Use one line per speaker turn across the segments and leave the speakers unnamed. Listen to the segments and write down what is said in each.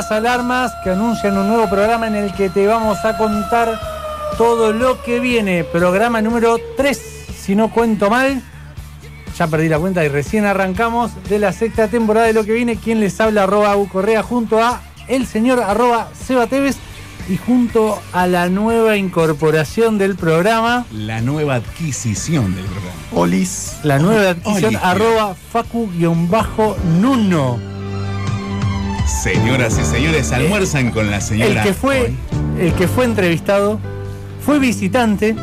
Las alarmas que anuncian un nuevo programa en el que te vamos a contar todo lo que viene. Programa número 3, si no cuento mal. Ya perdí la cuenta y recién arrancamos de la sexta temporada de lo que viene. Quien les habla, arroba U Correa, junto a el señor arroba Seba Tevez y junto a la nueva incorporación del programa.
La nueva adquisición del programa.
Olis.
La nueva adquisición,
Olis.
arroba Facu-Nuno.
Señoras y señores, almuerzan con la señora.
El que fue, el que fue entrevistado, fue visitante,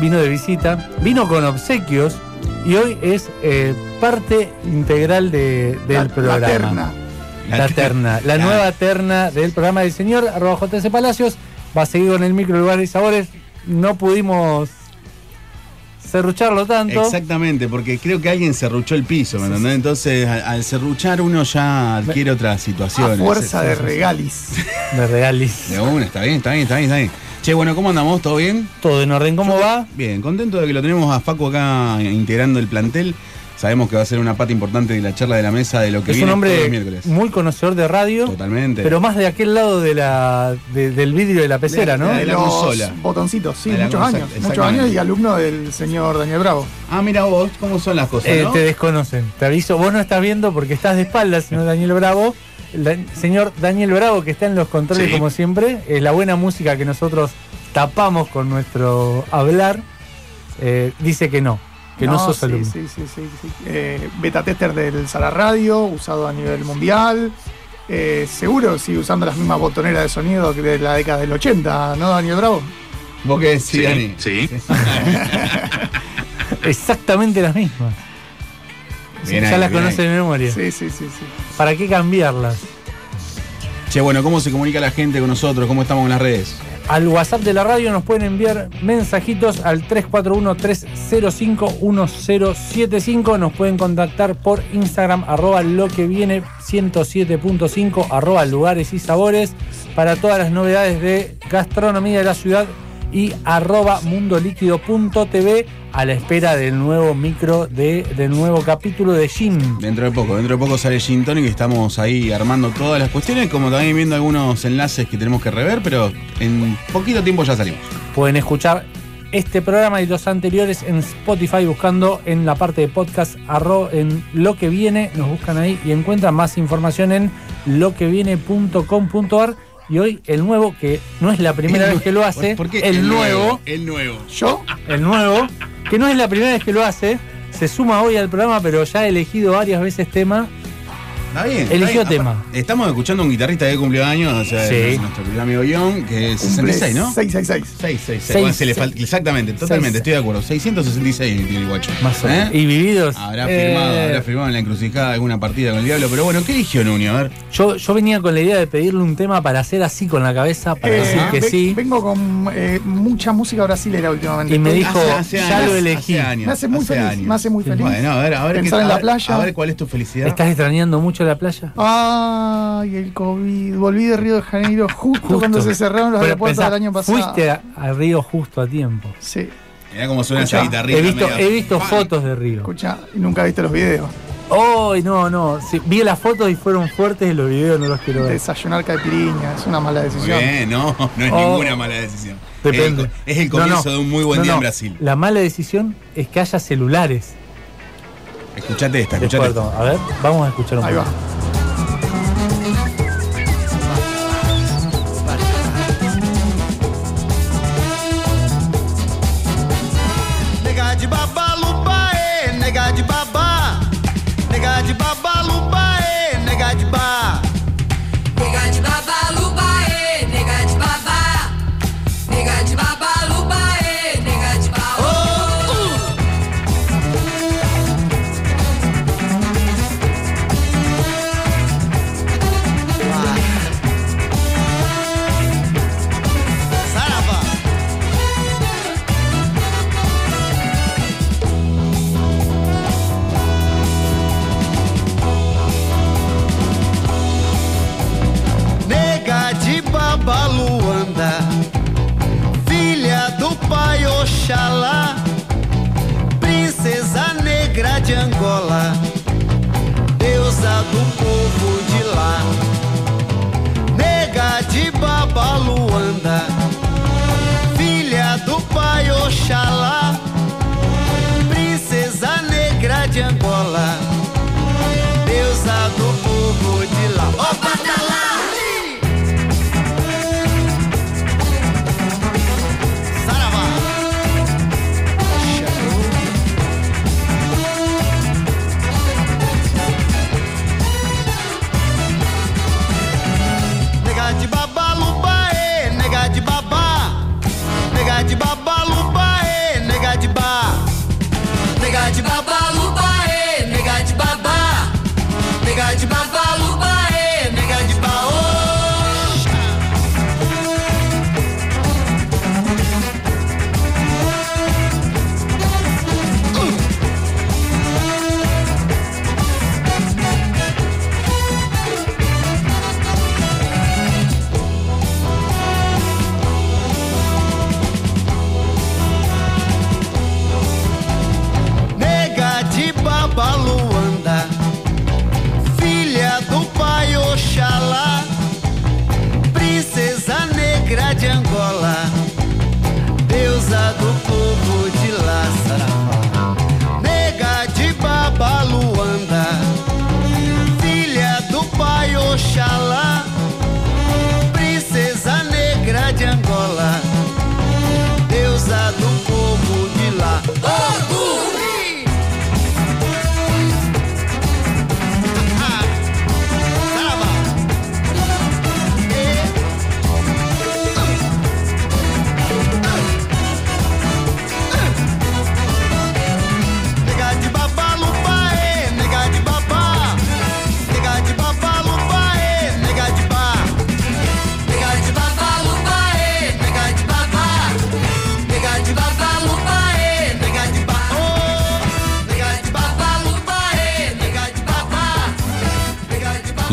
vino de visita, vino con obsequios y hoy es eh, parte integral de- del
La- la
programa.
terna.
La, terna, la
La-
nueva terna del programa del señor, arroba JC Palacios, va a seguir con el micro lugares y sabores. No pudimos serrucharlo tanto.
Exactamente, porque creo que alguien serruchó el piso, ¿me entendés? Entonces, al, al serruchar uno ya adquiere otras
A
situaciones.
fuerza de regalis.
De regalis.
De una, está bien, está bien, está bien, está bien. Che, bueno, ¿cómo andamos? ¿Todo bien?
Todo en orden, ¿cómo va?
Bien, contento de que lo tenemos a Facu acá integrando el plantel. Sabemos que va a ser una pata importante de la charla de la mesa de lo que
Es
viene
un
todos los
hombre
miércoles.
muy conocedor de radio.
Totalmente.
Pero más de aquel lado de la, de- del vidrio de la pecera, ¿no?
de la
los
consola.
botoncitos, sí,
De la
muchos
consola,
años. Muchos años y alumno del señor Daniel Bravo.
Ah, mira vos, ¿cómo son las cosas,
Eh,
no?
Te desconocen. Te aviso, vos no estás viendo porque estás de espaldas, señor Daniel Bravo. El da- señor Daniel Bravo, que está en los controles
Sí.
como siempre, es la buena música que nosotros tapamos con nuestro hablar, eh, dice que no, que no, sos
sí,
alumno.
Sí, sí, sí. sí. Eh, beta tester del Sala Radio, usado a nivel mundial. Eh, seguro sigue usando las mismas botoneras de sonido que de la década del 80, ¿no, Daniel Bravo?
¿Vos qué decís, Dani?
Sí.
Exactamente las mismas.
Bien
ya
ahí,
las
ahí.
de memoria.
Sí, sí, sí, sí.
¿Para qué cambiarlas?
Che, bueno, ¿cómo se comunica la gente con nosotros? ¿Cómo estamos en las redes?
Al WhatsApp de la radio nos pueden enviar mensajitos al 341-305-1075. Nos pueden contactar por Instagram, arroba lo que viene 107.5, arroba lugares y sabores, para todas las novedades de gastronomía de la ciudad y arroba mundolíquido.tv a la espera del nuevo micro de, del nuevo capítulo de Jim.
Dentro de poco, dentro de poco sale Gin Tonic y estamos ahí armando todas las cuestiones, como también viendo algunos enlaces que tenemos que rever, pero en poquito tiempo ya salimos.
Pueden escuchar este programa y los anteriores en Spotify buscando en la parte de podcast arro en lo que viene, nos buscan ahí y encuentran más información en loqueviene.com.ar y hoy el nuevo que no es la primera vez que lo hace,
¿Por qué
el, nuevo,
El nuevo.
Yo,
el nuevo, que no es la primera vez que lo hace, se suma hoy al programa pero ya ha elegido varias veces tema
Está bien. está
Eligió
bien.
tema.
Estamos escuchando a un guitarrista que cumplió años, o sea,
Sí.
es nuestro querido amigo John, que es
cumple
66, ¿no?
666.
666. Bueno, se le falta- exactamente, totalmente, estoy de acuerdo. 666 tiene el guacho.
más o
¿Eh?
menos. Y vividos.
Habrá
eh,
firmado, habrá firmado en la encrucijada alguna partida con el diablo, pero bueno, ¿qué eligió Nuni? A ver.
yo, yo venía con la idea de pedirle un tema para hacer así con la cabeza, para
Eh,
decir que
ve-
sí.
Vengo con eh, mucha música brasilera últimamente.
Y me dijo,
Hace- hace
ya
años,
lo elegí.
hace años,
me hace muy
hace
feliz,
años.
me hace muy feliz.
Bueno, a ver, a ver.
Pensar
qué-
en la
a ver-
playa.
A ver cuál es tu felicidad.
¿Estás extrañando mucho la playa?
Ay, el COVID. Volví de Río de Janeiro justo,
Justo.
cuando se cerraron los aeropuertos del año pasado.
Fuiste a- al río justo a tiempo.
Sí,
Mirá cómo suena esa guitarrita.
He visto, he visto fotos de río.
escucha, nunca viste los videos.
¡Ay, no, no! Sí, vi las fotos y fueron fuertes y los videos no los quiero ver.
Desayunar caipiriña, es una mala decisión.
bien, no, no es
Oh.
ninguna mala decisión.
Depende.
Es el comienzo
no.
de un muy buen
No,
día
no.
en Brasil.
La mala decisión es que haya celulares.
Escuchate esta, escuchate esta.
A ver, vamos a escuchar un
Ahí va.
poco.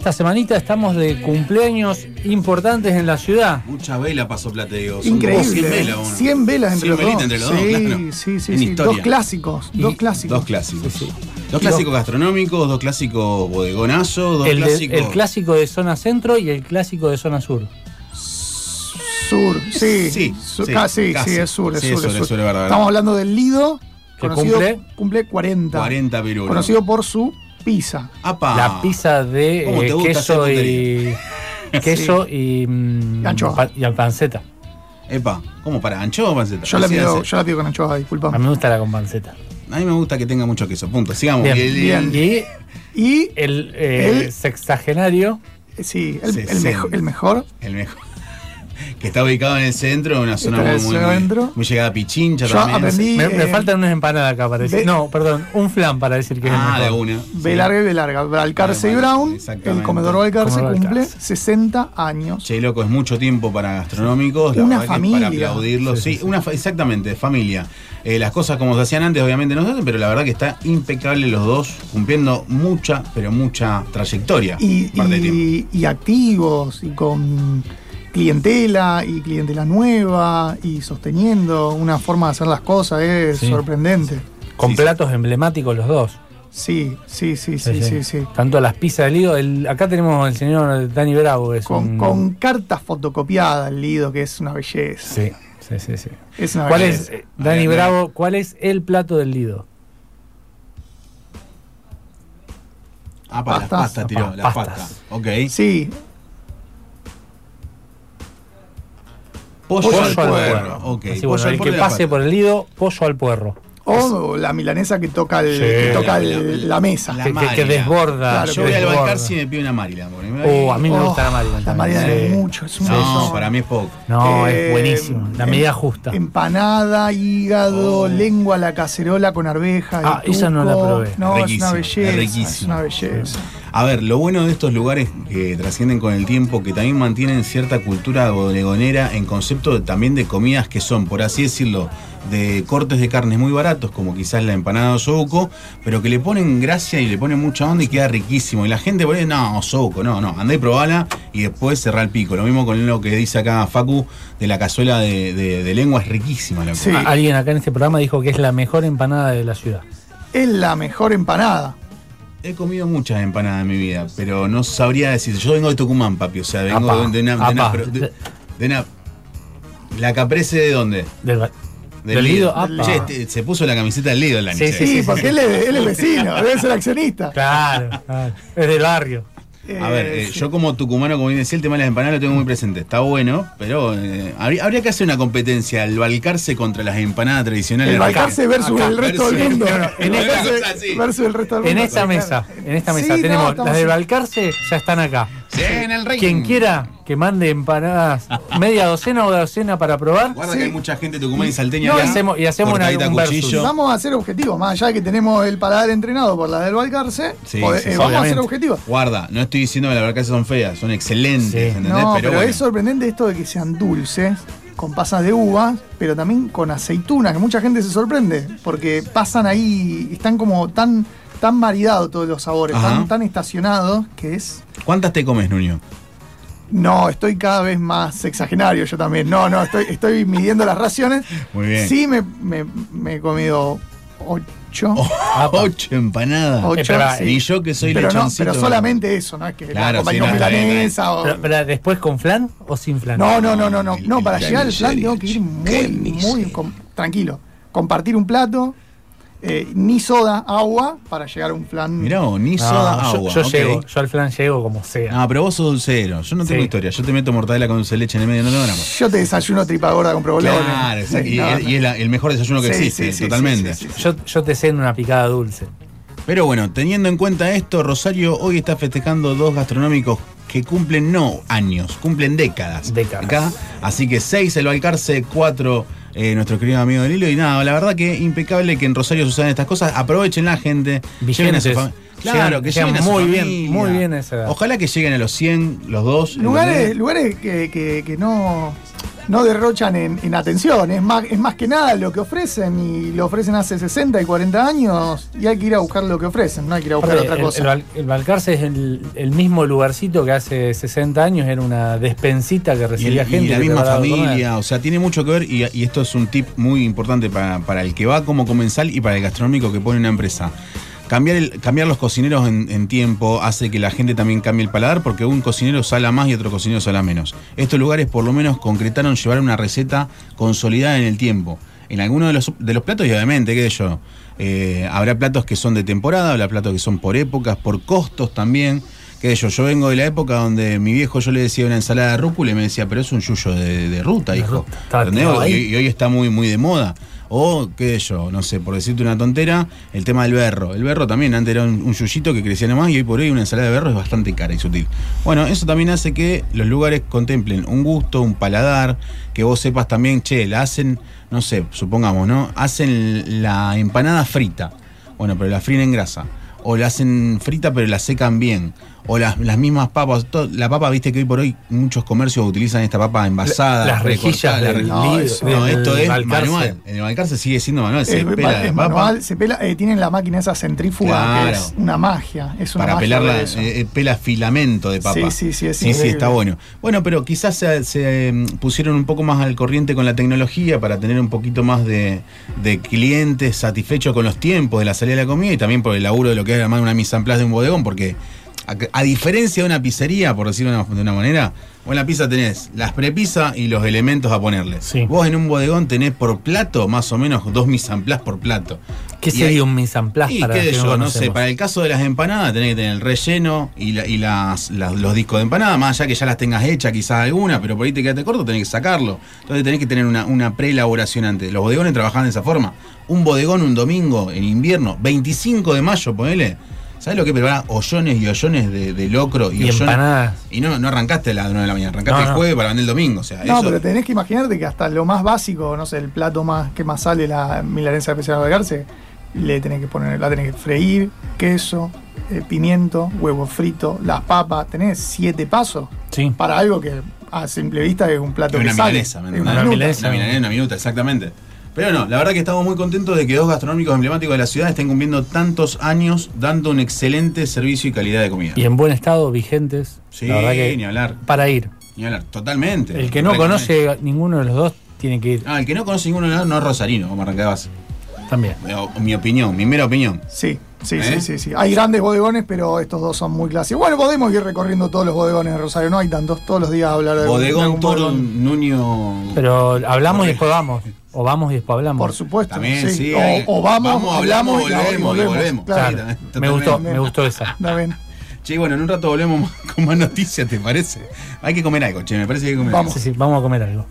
Esta semanita estamos de cumpleaños importantes en la ciudad.
Mucha vela pasó Plateo.
Increíble.
100
¿eh?
velas, uno.
100 velas entre
100
los
entre los dos,
sí,
claro.
sí, sí,
En
sí.
historia.
Dos clásicos, dos clásicos.
Dos clásicos.
Sí, sí.
Dos clásicos gastronómicos, dos clásicos bodegonazos, dos
El, de-
clásicos.
el clásico de zona centro y el clásico de zona sur.
Sur, sí.
Sí,
Su-
sí,
ca- sí,
casi.
sí, es sur, es
Sí,
sur,
es sur,
sur.
es sur, es verdad,
Estamos hablando del Lido,
¿Que
conocido,
cumple?
cumple 40.
40 pirulos.
Conocido por su pizza.
Apa.
La pizza de
¿Cómo te
eh,
gusta
queso
hacer
y. queso y. mm,
Anchoa.
pa- y panceta.
Epa, ¿cómo para? ¿Anchoa o panceta?
Yo la, pido, yo la pido con anchoa,
A
disculpa.
mí me gusta la con panceta.
A mí me gusta que tenga mucho queso. Punto. Sigamos.
Bien,
Y el-
bien.
Y
Y,
el, eh,
El-
sexagenario.
sí, el,
Sí,
el
sí.
mejo- el mejor.
El mejor. Que está ubicado en el centro, en una zona muy, muy, muy, llegada a Pichincha
Yo
también.
aprendí-
Me, me
eh,
faltan unas empanadas acá para decir. No, perdón, un flan para decir que es
Ah,
el
de una.
B larga y B larga. Balcarce y Brown. El comedor Balcarce cumple
Balcarce.
60 años.
Che, loco, es mucho tiempo para gastronómicos. la
Una familia.
Para aplaudirlo.
Sí,
Sí,
sí, sí.
una exactamente, familia. Eh, las cosas como se hacían antes, obviamente no se hacen, pero la verdad que está impecable los dos, cumpliendo mucha, pero mucha trayectoria.
y activos y con clientela y clientela nueva y sosteniendo una forma de hacer las cosas es
Sí.
sorprendente.
Con
Sí, sí.
platos emblemáticos los dos.
Sí, sí, sí, sí, sí, sí.
Tanto las pizzas del Lido. el- acá tenemos al señor Dani Bravo. Es
Con,
un-
con cartas fotocopiadas el Lido, que es una belleza.
Sí, sí, sí. sí.
Es una
¿Cuál
belleza.
es, eh, Dani Bravo, cuál es el plato del Lido?
Ah, para las
pastas.
tiró,
Pa-
las
pastas.
pastas. Ok.
Sí,
Pollo,
Pollo
al
al
puerro.
puerro.
Ok.
Así,
pollo
bueno,
al
el que pase por el Lido, pollo al puerro.
o la milanesa que toca, el,
Sí.
que toca
La-
el-
la-
la mesa.
la-
Que, que- que
Maryland.
desborda.
Claro,
Yo voy al. Balcarce y me pido una Maryland.
Oh, a mí me
Oh,
gusta la Maryland.
La Maryland
sí.
es mucho, es
No, para mí es poco.
No,
Eh,
es buenísimo. La
em-
medida justa.
Empanada, hígado,
Oh.
lengua a la cacerola con arveja.
Ah, esa no la probé.
No, es una belleza. Es,
riquísimo.
una belleza.
A ver, lo bueno de estos lugares que trascienden con el tiempo, que también mantienen cierta cultura bodegonera en concepto de- también de comidas que son, por así decirlo, de cortes de carnes muy baratos, como quizás la empanada de osobuco, pero que le ponen gracia y le ponen mucha onda y queda riquísimo. Y la gente pone, no, osobuco, no, no, andá y probala y después cerrá el pico. Lo mismo con lo que dice acá Facu de la cazuela de, de- de lengua, es riquísima la
Sí.
Ah, Alguien acá en este programa dijo que es la mejor empanada de la ciudad.
Es la mejor empanada.
He comido muchas empanadas en mi vida, pero no sabría decir. Yo vengo de Tucumán, papi. O sea, vengo
Apa,
de, una, de una- de- de una- ¿La caprese de dónde?
Del, ba- del Lido.
Che, te- se puso la camiseta del Lido el año.
Sí,
Sí,
sí,
porque él es, él es vecino, debe ser accionista.
Claro, claro. Es del barrio.
A ver,
Eh,
eh,
sí.
yo como tucumano, como bien decía, el tema de las empanadas lo tengo muy presente. Está bueno, pero eh, habría, habría que hacer una competencia, el balcarce contra las empanadas tradicionales.
El Balcarce versus
Acá,
el resto del mundo.
en esta- En mesa, en esta
Sí,
mesa
no,
tenemos las del Balcarce, ya están acá.
Sí, En el ring.
Quien quiera que mande empanadas media docena o docena para probar.
Guarda
Sí.
que hay mucha gente tucumana y salteña
No, y hacemos- y hacemos una- un versus.
Vamos a hacer objetivos, más allá de que tenemos el paladar entrenado por la del Balcarce,
Sí,
eh,
sí,
vamos a hacer objetivos.
Guarda, no estoy diciendo que la verdad que son feas, son excelentes,
Sí.
¿entendés?
No, pero,
bueno.
es sorprendente esto de que sean dulces, con pasas de uva, pero también con aceitunas, que mucha gente se sorprende, porque pasan ahí, están como tan, tan maridados todos los sabores,
Ajá.
tan, tan estacionados, que es...
¿Cuántas te comes, Nuño?
No, estoy cada vez más exagerario yo también. No, no, estoy, estoy midiendo las raciones.
Muy bien.
Sí, me, me- me he comido ocho.
Ocho empanadas.
Ocho,
Eh, pero,
sí.
Y yo que soy
pero, no,
lechoncito.
pero solamente eso, ¿no? Es que
Claro,
la compañía
sí, no,
milanesa o-
Pero, pero después con flan o sin flan.
No, no, no, no, no. No, para llegar al plan
carnicero.
tengo que ir muy, muy tranquilo. Compartir un plato, eh, ni soda, agua, para llegar a un flan.
Mirá vos, ni
No,
soda,
yo,
agua.
yo llego, yo al flan llego como sea.
No, pero vos sos dulcero. Yo no tengo
Sí.
historia. Yo te meto mortadela con dulce de leche en el medio, no tengo nada más.
Yo te desayuno tripa gorda con provolone.
Claro,
Sí,
exacto. y,
no,
es- y es la- el mejor desayuno que
Sí,
existe,
sí, sí,
totalmente.
sí, sí, sí.
Yo, yo te ceno una picada dulce.
Pero bueno, teniendo en cuenta esto, Rosario hoy está festejando dos gastronómicos que cumplen no años, cumplen décadas.
Décadas.
Acá. Así que seis el Balcarce, cuatro eh, nuestro querido amigo del hilo. Y nada, la verdad que impecable que en Rosario sucedan estas cosas. Aprovechen la gente. Lleven a su
Vigentes.
Claro,
Llegan-
que
llegan
lleguen
muy bien,
familia.
muy bien a esa edad.
Ojalá que lleguen a los 100, los dos.
Lugares, lugares que, que- que no, no derrochan en, en atención. Es más, es más que nada lo que ofrecen y lo ofrecen hace 60 y 40 años y hay que ir a buscar lo que ofrecen, no hay que ir a buscar
Aparte,
otra
el,
cosa.
el el Balcarce es el, el mismo lugarcito que hace 60 años era una despensita que
Y,
recibía
el- y
gente.
la misma familia, o sea, tiene mucho que ver y, y esto es un tip muy importante para, para el que va como comensal y para el gastronómico que pone una empresa. Cambiar, el, cambiar los cocineros en, en tiempo hace que la gente también cambie el paladar porque un cocinero sala más y otro cocinero sala menos. Estos lugares por lo menos concretaron llevar una receta consolidada en el tiempo. En algunos de los, de los platos y obviamente, qué sé yo, eh, habrá platos que son de temporada, habrá platos que son por épocas, por costos también. Qué yo, yo vengo de la época donde mi viejo yo le decía una ensalada de rúcula y me decía, pero es un yuyo de, de ruta, hijo. Y, y hoy está muy, muy de moda. O, qué sé yo, no sé, por decirte una tontera, el tema del berro. El berro también antes era un, un yuyito que crecía nomás y hoy por hoy una ensalada de berro es bastante cara y sutil. Bueno, eso también hace que los lugares contemplen un gusto, un paladar, que vos sepas también, che, la hacen, no sé, supongamos, ¿no? Hacen la empanada frita. Bueno, pero la fríen en grasa. O la hacen frita pero la secan bien. O las, las mismas papas. la papa, viste que hoy por hoy muchos comercios utilizan esta papa envasada.
Las rejillas
la
No, eso-
no,
del
esto es
Balcarce.
manual. En el Balcarce sigue siendo manual. Se
Es,
pela
es
la papa
manual, se pela, eh, tienen la máquina esa centrífuga
Claro.
que es una magia. Es una
para
magia
pelarla. eh, eh, pela filamento de papa.
Sí, sí, sí, es
Sí, sí, está bueno. Bueno, pero quizás se, se, eh, pusieron un poco más al corriente con la tecnología para tener un poquito más de, de clientes satisfechos con los tiempos de la salida de la comida y también por el laburo de lo que es armar una mise en place de un bodegón, porque a, a diferencia de una pizzería, por decirlo de una, de una manera, vos en la pizza tenés las prepisas y los elementos a ponerle.
Sí.
Vos en un bodegón tenés por plato más o menos dos mise en place por plato.
¿Qué
Y
sería un mise en place
y
para
qué
que
yo,
no
no sé, para el caso de las empanadas tenés que tener el relleno y, la- y las, las- los discos de empanada, más allá que ya las tengas hechas quizás alguna, pero por ahí te quedaste corto, tenés que sacarlo. Entonces tenés que tener una, una preelaboración antes. Los bodegones trabajan de esa forma. Un bodegón un domingo en invierno, 25 de mayo, ponele. ¿Sabes lo que prepara? Ollones y ollones de, de locro y,
Y
ollones-
empanadas.
Y no, no arrancaste a las 9 de la mañana, arrancaste
No,
el
no.
jueves para vender el domingo. O sea,
No,
eso-
pero tenés que imaginarte que hasta lo más básico, no sé, el plato más que más sale la milanesa especial de Garce, le tenés que poner, la tenés que freír, queso, eh, pimiento, huevo frito, las papas, tenés siete pasos
Sí.
para algo que a simple vista es un plato
Es
que
una
sale.
milanesa, ¿me
es
entendés?
una minuta.
milanesa.
Una milanesa, una minuta, exactamente. Pero no, la verdad que estamos muy contentos de que dos gastronómicos emblemáticos de la ciudad estén cumpliendo tantos años dando un excelente servicio y calidad de comida.
Y en buen estado, vigentes.
Sí,
la verdad que
ni hablar.
para ir.
Ni hablar, totalmente.
El que no conoce ninguno de los dos tiene que ir
Ah, el que no conoce ninguno de los dos no es rosarino, como arranca de base.
también.
O mi opinión, mi mera opinión.
Sí, sí,
¿Eh?
sí, sí, sí. Hay grandes bodegones, pero estos dos son muy clásicos. Bueno, podemos ir recorriendo todos los bodegones de Rosario, no hay tantos, todos los días hablar de de
Bodegón Toro. Nuño.
Pero hablamos y después vamos. O vamos y después hablamos.
Por supuesto.
También,
sí.
sí.
O-
hay-
O, vamos,
hablamos,
y-
volvemos, y volvemos.
Claro.
Sí,
Claro.
totalmente.
Me gustó, me gustó esa.
Está bien.
Che, bueno, en un rato volvemos con más noticias, ¿te parece? Hay que comer algo, che, me parece que hay que comer
Vamos.
Sí, sí, vamos a comer algo.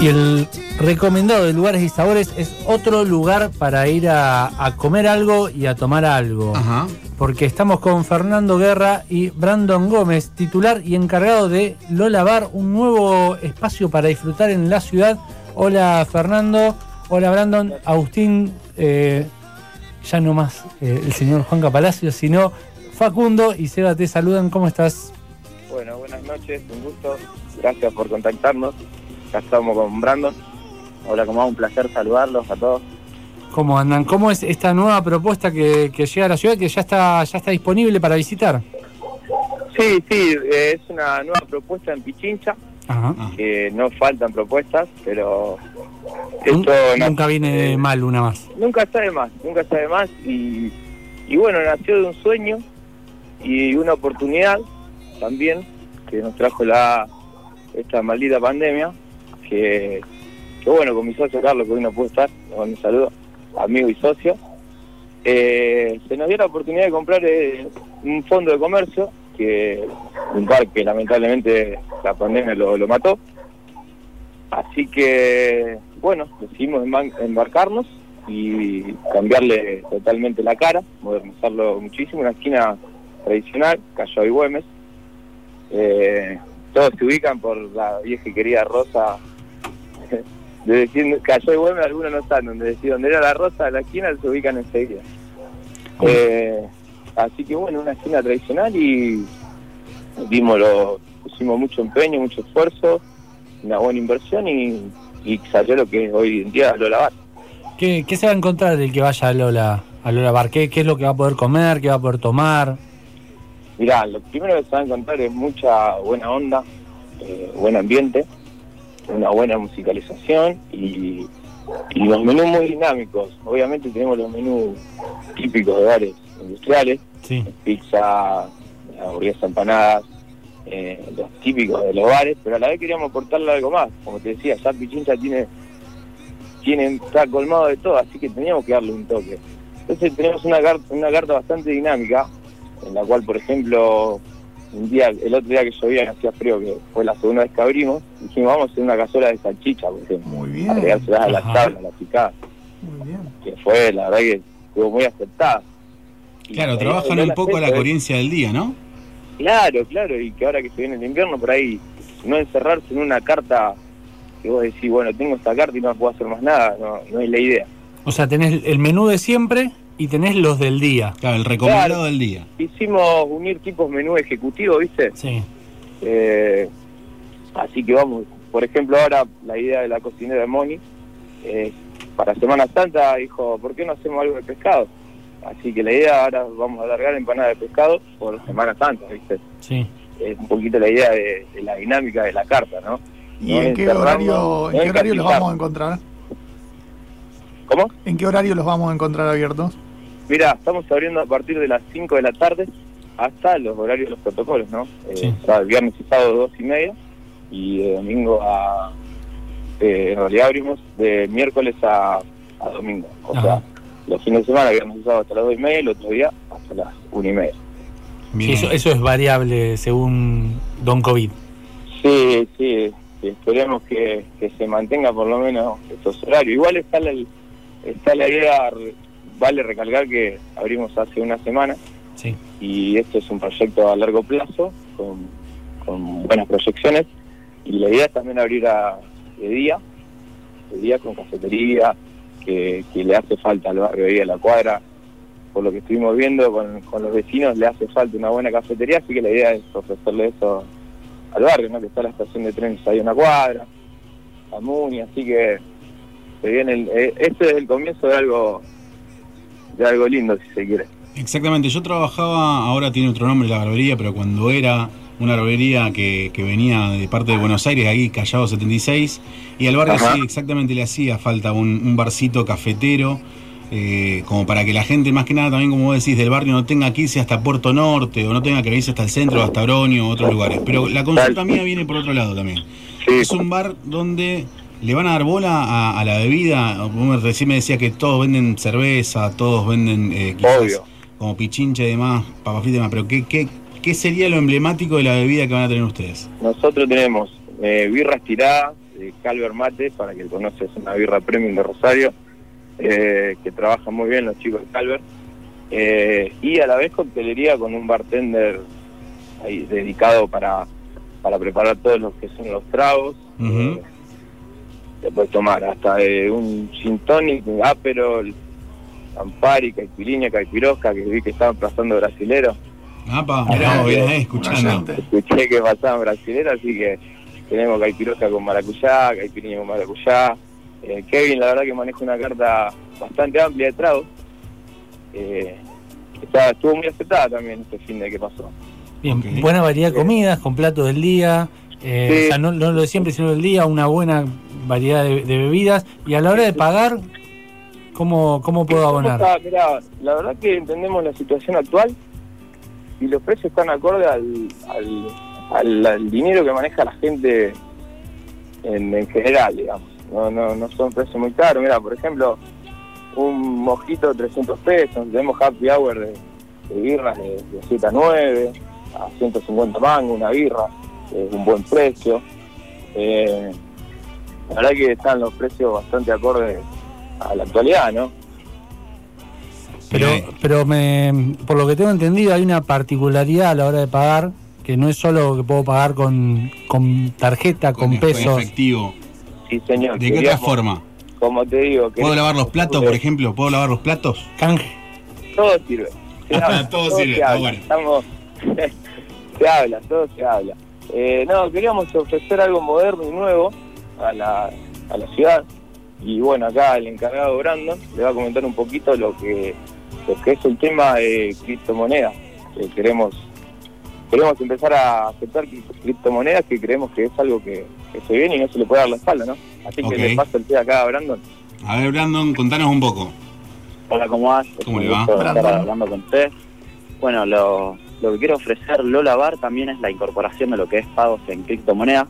Y
el recomendado de lugares y sabores es otro lugar para ir a, a comer algo y a tomar algo.
Ajá.
Porque estamos con Fernando Guerra y Brandon Gómez, titular y encargado de Lola Bar, un nuevo espacio para disfrutar en la ciudad. Hola Fernando, hola Brandon, Agustín, eh, ya no más eh, el señor Juanca Palacio, sino Facundo y Seba te saludan, ¿cómo estás?
Bueno, buenas noches, un gusto. Gracias por contactarnos. Acá estamos con Brandon. Hola, como un placer saludarlos a todos.
¿Cómo andan? ¿Cómo es esta nueva propuesta que, que llega a la ciudad que ya está, ya está disponible para visitar?
Sí, sí, eh, es una nueva propuesta en Pichincha,
Ajá.
que no faltan propuestas, pero esto
Nunca viene
eh,
mal una más.
Nunca está de más, nunca está de más. Y, y bueno, nació de un sueño y una oportunidad también que nos trajo la esta maldita pandemia, que, bueno, con mi socio Carlos, que hoy no puede estar, un saludo, amigo y socio, eh, se nos dio la oportunidad de comprar eh, un fondo de comercio, que un bar que lamentablemente la pandemia lo, lo mató. Así que, bueno, decidimos embarcarnos y cambiarle totalmente la cara, modernizarlo muchísimo, una esquina tradicional, Cayo y Güemes. Eh, todos se ubican por la vieja y querida Rosa. De decir Cayo y Güemes, algunos no están, donde decir donde era la Rosa de la esquina se ubican enseguida. Eh, así que bueno, una esquina tradicional y dimos lo, pusimos mucho empeño, mucho esfuerzo, una buena inversión y, y salió lo que es hoy en día Lola Bar.
¿Qué, qué se va a encontrar el que vaya a Lola, a Lola Bar? ¿Qué, qué es lo que va a poder comer? ¿Qué va a poder tomar?
Mirá, lo primero que se va a encontrar es mucha buena onda, eh, buen ambiente, una buena musicalización y, y los menús muy dinámicos. Obviamente tenemos los menús típicos de bares industriales,
Sí.
pizza, hamburguesa, empanadas, eh, los típicos de los bares, pero a la vez queríamos aportarle algo más. Como te decía, ya Pichincha tiene, tiene está colmado de todo, así que teníamos que darle un toque. Entonces tenemos una carta, una carta bastante dinámica, en la cual, por ejemplo, un día, el otro día que llovía, que hacía frío, que fue la segunda vez que abrimos, dijimos, vamos a hacer una cazuela de salchicha, por ejemplo.
Muy bien.
Agregárselas a la
Ajá.
tabla, a la picada,
Muy bien.
que fue, la verdad que estuvo muy aceptada. Y
Claro,
la
trabajan un poco a la coherencia del día, ¿no?
Claro, claro, y que ahora que se viene el invierno, por ahí, no encerrarse en una carta que vos decís, bueno, tengo esta carta y no puedo hacer más nada, no, no es la idea.
O sea, tenés el menú de siempre y tenés los del día.
Claro, el recomendado
Claro.
del día.
Hicimos unir tipos menú ejecutivo, ¿viste?
Sí.
Eh, así que vamos, por ejemplo, ahora la idea de la cocinera de Moni, eh, para Semana Santa dijo, ¿por qué no hacemos algo de pescado? Así que la idea ahora vamos a alargar empanada de pescado por Semana Santa, ¿viste?
Sí.
Es un poquito la idea de, de la dinámica de la carta, ¿no?
¿Y
No
en qué horario,
no
en qué horario los vamos a encontrar?
¿Cómo?
¿En qué horario los vamos a encontrar abiertos?
Mira, estamos abriendo a partir de las 5 de la tarde hasta los horarios de los protocolos, ¿no? Eh,
Sí.
o sea, viernes y sábado dos y media y de domingo a... eh, en realidad abrimos de miércoles a, a domingo. O
Ajá.
sea, los fines de semana, y sábado hasta las dos y media y el otro día hasta las una y media.
Sí, eso, eso es variable según Don COVID.
Sí, sí, sí, esperemos que, que se mantenga por lo menos estos horarios. Igual está la, está la idea, vale recalcar que abrimos hace una semana
Sí.
y esto es un proyecto a largo plazo con, con buenas proyecciones y la idea es también abrir a, de día, de día con cafetería, que, que le hace falta al barrio ahí a la cuadra. Por lo que estuvimos viendo con, con los vecinos, le hace falta una buena cafetería, así que la idea es ofrecerle eso al barrio, ¿no? que está la estación de trenes ahí una cuadra, a Muni, así que se viene el, eh, este es el comienzo de algo de algo lindo, si se quiere.
Exactamente, yo trabajaba, ahora tiene otro nombre la barbería, pero cuando era una barbería que, que venía de parte de Buenos Aires, ahí Callao 76, y al barrio sí, exactamente le hacía falta un, un barcito cafetero, eh, como para que la gente, más que nada también como vos decís, del barrio no tenga que irse hasta Puerto Norte, o no tenga que irse hasta el centro, hasta Oroño, o otros lugares. Pero la consulta mía viene por otro lado también.
Sí,
Es un bar donde le van a dar bola a, a la bebida. Vos recién me decía que todos venden cerveza, todos venden eh, quizás
Obvio.
como pichincha y demás, papas fritas y demás, pero ¿qué, qué, qué sería lo emblemático de la bebida que van a tener ustedes?
Nosotros tenemos eh, birras tiradas de Calver Mate, para que conoce, es una birra premium de Rosario, eh, que trabajan muy bien los chicos de Calver, eh, y a la vez coctelería con un bartender ahí dedicado para, para preparar todos los que son los tragos. Eh, se puede tomar hasta eh, un gin tonic, un aperol, Campari, caipirinha, caipirosca, que vi que estaban pasando brasileros.
Apa, mirá, vos bien ahí escuchando.
Escuché que pasaban brasileros, así que tenemos caipirosca con maracuyá, caipirinha con maracuyá. Eh, Kevin, la verdad que maneja una carta bastante amplia de tragos. Eh, está- estuvo muy aceptada también este fin de que pasó.
Bien, buena variedad de comidas, con platos del día. Eh,
Sí.
o sea, no, no lo de siempre, sino del día, una buena variedad de, de bebidas. Y a la hora de pagar, ¿cómo, cómo puedo abonar?
Está, mirá, la verdad que entendemos la situación actual y los precios están acorde al, al, al- al dinero que maneja la gente en, en general, digamos. No, no, no son precios muy caros. Mira, por ejemplo, un mojito 300 pesos, tenemos happy hour de, de birras de, de 7 a 9, a 150 mangos, una birra, es un buen precio. Eh, la verdad que están los precios bastante acordes a la actualidad, ¿no?
Pero, pero me, por lo que tengo entendido, hay una particularidad a la hora de pagar, que no es solo que puedo pagar con, con tarjeta, con,
efe-
pesos.
efectivo.
Sí, señor.
¿De qué otra forma?
Como te digo,
¿Puedo lavar los platos, por ejemplo? ¿Puedo lavar los platos?
Canje.
Todo sirve. Se
Ah,
habla,
todo sirve,
se
está
habla.
bueno.
Estamos... se habla, todo se habla. Eh, no, queríamos ofrecer algo moderno y nuevo a la, a la ciudad. Y bueno, acá el encargado Brandon le va a comentar un poquito lo que, lo que es el tema de criptomonedas. Que queremos queremos empezar a aceptar cri- criptomonedas que creemos que es algo que, que se viene y no se le puede dar la espalda, ¿no? Así que le paso el pie acá a Brandon.
A ver, Brandon, contanos un poco.
Hola, ¿cómo vas?
¿Cómo le va?
Brandon.
hablando con usted. Bueno, lo, lo que quiero ofrecer Lola Bar también es la incorporación de lo que es pagos en criptomonedas.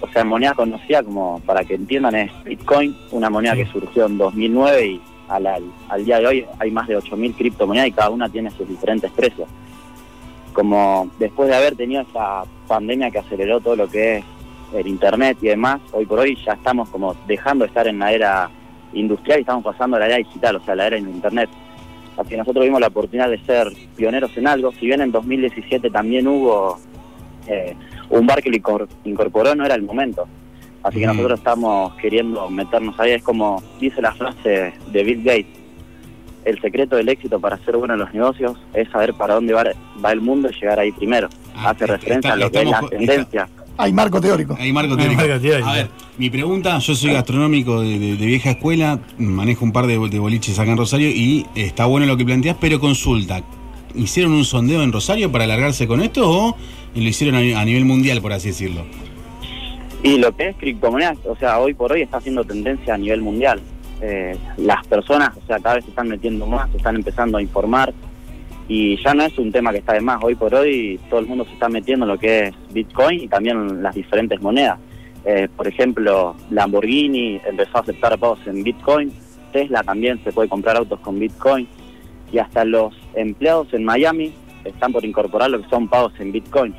O sea, moneda conocida como, para que entiendan, es Bitcoin, una moneda que surgió en 2009 y al, al, al día de hoy hay más de 8.000 criptomonedas y cada una tiene sus diferentes precios. Como después de haber tenido esa pandemia que aceleró todo lo que es el Internet y demás, hoy por hoy ya estamos como dejando de estar en la era industrial y estamos pasando a la era digital, o sea, la era en Internet. Así que nosotros vimos la oportunidad de ser pioneros en algo. Si bien en 2017 también hubo eh, un bar que lo incor- incorporó, no era el momento. Así que
Mm.
nosotros estamos queriendo meternos ahí. Es como dice la frase de Bill Gates. El secreto del éxito para ser bueno en los negocios es saber para dónde va, va el mundo y llegar ahí primero.
Ah,
Hace
está-
referencia a lo que es la tendencia.
Hay marco teórico.
Hay marco
Hay
teórico.
marco teórico.
A ver, mi pregunta, yo soy gastronómico de, de- de vieja escuela, manejo un par de, de boliches acá en Rosario y está bueno lo que planteas, pero consulta, ¿hicieron un sondeo en Rosario para alargarse con esto o lo hicieron a, a nivel mundial, por así decirlo?
Y lo que es criptomonedas, o sea, hoy por hoy está haciendo tendencia a nivel mundial. Eh, las personas, o sea, cada vez se están metiendo más, se están empezando a informar y ya no es un tema que está de más. Hoy por hoy todo el mundo se está metiendo en lo que es Bitcoin y también las diferentes monedas. Eh, por ejemplo, Lamborghini empezó a aceptar pagos en Bitcoin, Tesla también se puede comprar autos con Bitcoin y hasta los empleados en Miami están por incorporar lo que son pagos en Bitcoin.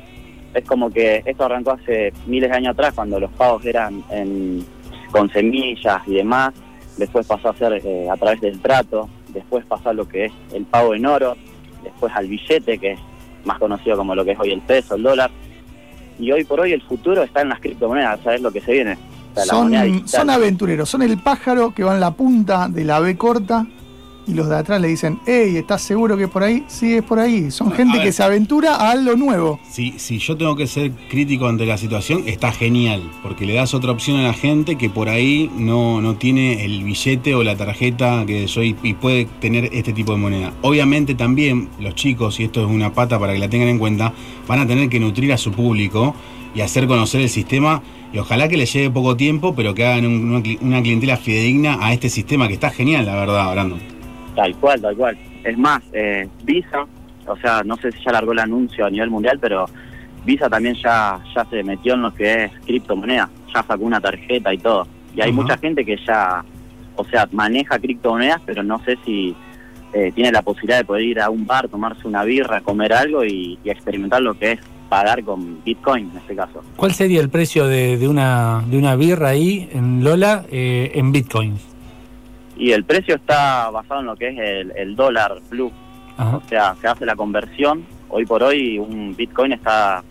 Es como que esto arrancó hace miles de años atrás cuando los pagos eran en- con semillas y demás, después pasó a ser eh, a través del trato, después pasó a lo que es el pago en oro, después al billete, que es más conocido como lo que es hoy el peso, el dólar, y hoy por hoy el futuro está en las criptomonedas, ¿sabes lo que se viene? O sea,
Son, son aventureros, son el pájaro que va en la punta de la B corta y los de atrás le dicen, hey, ¿estás seguro que es por ahí? Sí, es por ahí. Son gente que se aventura a algo nuevo.
Si, si yo tengo que ser crítico ante la situación, está genial, porque le das otra opción a la gente que por ahí no, no tiene el billete o la tarjeta que yo y, puede tener este tipo de moneda. Obviamente también los chicos, y esto es una pata para que la tengan en cuenta, van a tener que nutrir a su público y hacer conocer el sistema y ojalá que les lleve poco tiempo, pero que hagan un- una clientela fidedigna a este sistema que está genial, la verdad, Brandon.
Tal cual, tal cual. Es más, eh, Visa, o sea, no sé si ya largó el anuncio a nivel mundial, pero Visa también ya, ya se metió en lo que es criptomoneda, ya sacó una tarjeta y todo. Y hay mucha gente que ya, o sea, maneja criptomonedas, pero no sé si eh, tiene la posibilidad de poder ir a un bar, tomarse una birra, comer algo y, y experimentar lo que es pagar con Bitcoin en este caso.
¿Cuál sería el precio de, de una, de una birra ahí en Lola eh, en bitcoins?
Y el precio está basado en lo que es el, el dólar blue,
Ajá.
o sea, se hace la conversión. Hoy por hoy un Bitcoin está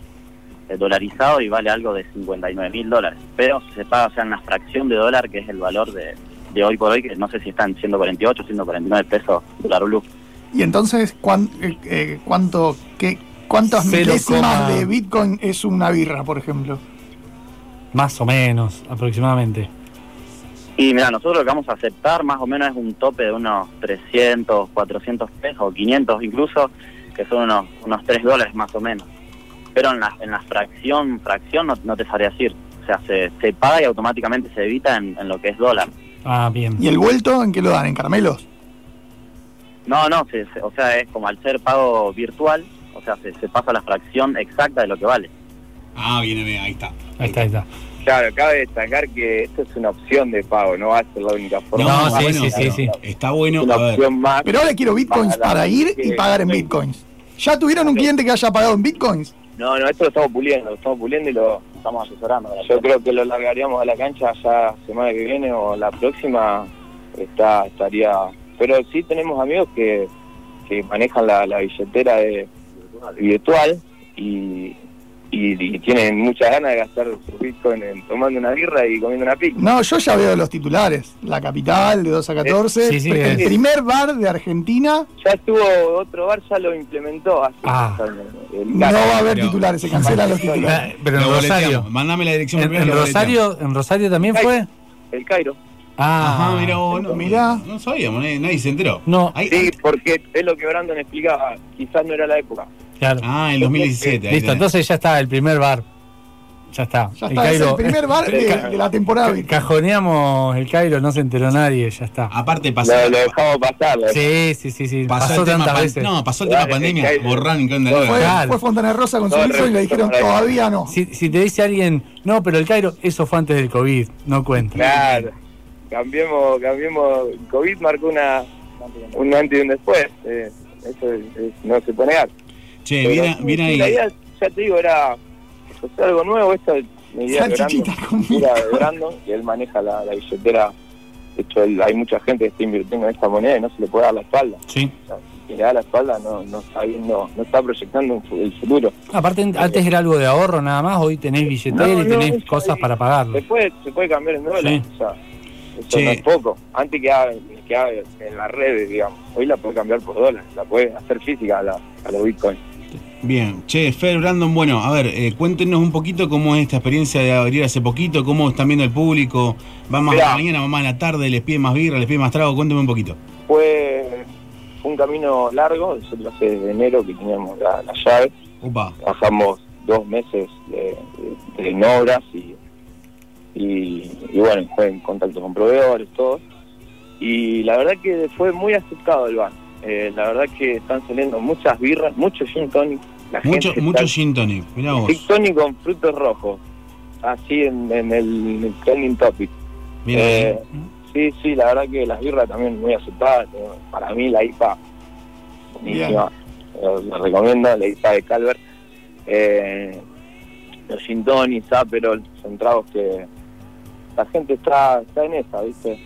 eh, dolarizado y vale algo de 59 mil dólares, pero se paga o sea, en una fracción de dólar que es el valor de, de hoy por hoy, que no sé si están 148, 149 pesos dólar blue.
Y entonces, ¿cuán- eh, eh, ¿cuánto, qué, ¿cuántas
Cero
milésimas
coma-
de Bitcoin es una birra, por ejemplo?
Más o menos, aproximadamente.
Y mira, nosotros lo que vamos a aceptar más o menos es un tope de unos 300, 400 pesos, o 500 incluso, que son unos, unos 3 dólares más o menos. Pero en la, en la fracción, fracción no, no te sabría decir. O sea, se, se paga y automáticamente se evita en, en lo que es dólar.
Ah, bien.
¿Y el vuelto en qué lo dan? ¿En caramelos?
No, no, se- se- o sea, es como al ser pago virtual, o sea, se, se pasa la fracción exacta de lo que vale.
Ah, viene, bien, ahí está.
Ahí está, ahí está.
Claro, cabe destacar que esto es una opción de pago, no va a ser la única forma.
No, sí,
bueno,
sí, sí, sí.
Está
Es
bueno,
una
a ver.
más.
Pero ahora quiero Bitcoins
Para
ir y pagar en Bitcoins. ¿Ya tuvieron un cliente que haya pagado en Bitcoins?
No, no, esto lo estamos puliendo, lo estamos puliendo y lo,
Estamos asesorando.
yo creo que lo largaríamos a la cancha ya semana que viene o la próxima está estaría pero sí tenemos amigos que, que manejan la, la billetera de virtual y, y, y tienen muchas ganas de gastar su bitcoin en tomando una birra y comiendo una pizza
No, yo ya veo los titulares. La capital, de 2 a 14.
Sí, sí,
el
es.
primer bar de Argentina.
ya estuvo otro bar ya lo implementó hace
Ah.
el
No va a haber
Pero-
titulares, se cancelan los titulares.
Ah, Pero en
Lo.
Rosario.
Mándame la dirección
¿En,
primero.
en. Rosario, ¿En Rosario también fue?
el Cairo
Ah,
Ajá, mira vos, no,
Mirá.
no sabíamos, nadie, nadie se enteró.
No,
Ahí-
sí porque es lo que Brandon explicaba quizás no era la época
claro.
Ah, en 2017. ahí
Listo,
tenés.
entonces ya está, el primer bar. Ya está.
Ya
El
está, es
Cairo-
el primer bar de, de la temporada.
Cajoneamos el Cairo, no se enteró nadie, ya está.
Aparte pasó,
lo, lo dejamos pasar lo
Sí, sí, sí, sí.
pasó,
Pasó,
el tema pan-
veces.
No, pasó el tema
Dale,
pandemia,
Cairo.
borrán onda
Fue-
Claro.
fue Fontana Rosa con su hijo y le dijeron todavía no.
Si, si te dice alguien, no, pero el Cairo, eso fue antes del COVID, no cuenta.
Claro, cambiemos, cambiemos. COVID marcó una, un antes y un después. eh, eso es- es- no se puede negar.
Che,
sí, La
ahí.
idea, ya te digo, era pues, algo nuevo. Esto mi idea de Brandon, de Brandon, que él maneja la, la billetera. De hecho, él- hay mucha gente que está invirtiendo en esta moneda y no se le puede dar la espalda.
Sí.
O sea, si le da la espalda, no, no está viendo, no está proyectando el futuro.
Aparte, antes era algo de ahorro nada más, hoy tenés billetera
No,
y tenés cosas para pagarlo.
Se puede, se puede cambiar en dólares,
Sí.
o sea, eso no es poco. Antes que haga, que haga en las redes, digamos. Hoy la puede cambiar por dólares, la puede hacer física a, la, a los bitcoins.
Bien, che, Fer, Brandon, bueno, a ver, eh, cuéntenos un poquito cómo es esta experiencia de abrir hace poquito, cómo están viendo el público, va más a
Mirá.
la mañana, va más a la tarde, les pide más birra, les pide más trago, cuénteme un poquito.
Fue, fue un camino largo, nosotros hace de enero que teníamos la, la llave, dos meses de, de- en obras y, y, y bueno, fue en contacto con proveedores, todo. Y la verdad que fue muy aceptado el bar. Eh, la verdad que están saliendo muchas birras, muchos gin tonic. La
mucho,
gente
mucho
está-
gin tonic, mirá vos,
Gin tonic con frutos rojos, así en, en el, en el trending topic.
mirá,
Eh, sí, sí, la verdad que las birras también muy aceptadas. Eh, Para mí la IPA, buenísima. Eh, la recomiendo, la IPA de Calvert. Eh, los gin tonics, Aperol, son tragos que la gente está, está en esa, ¿viste?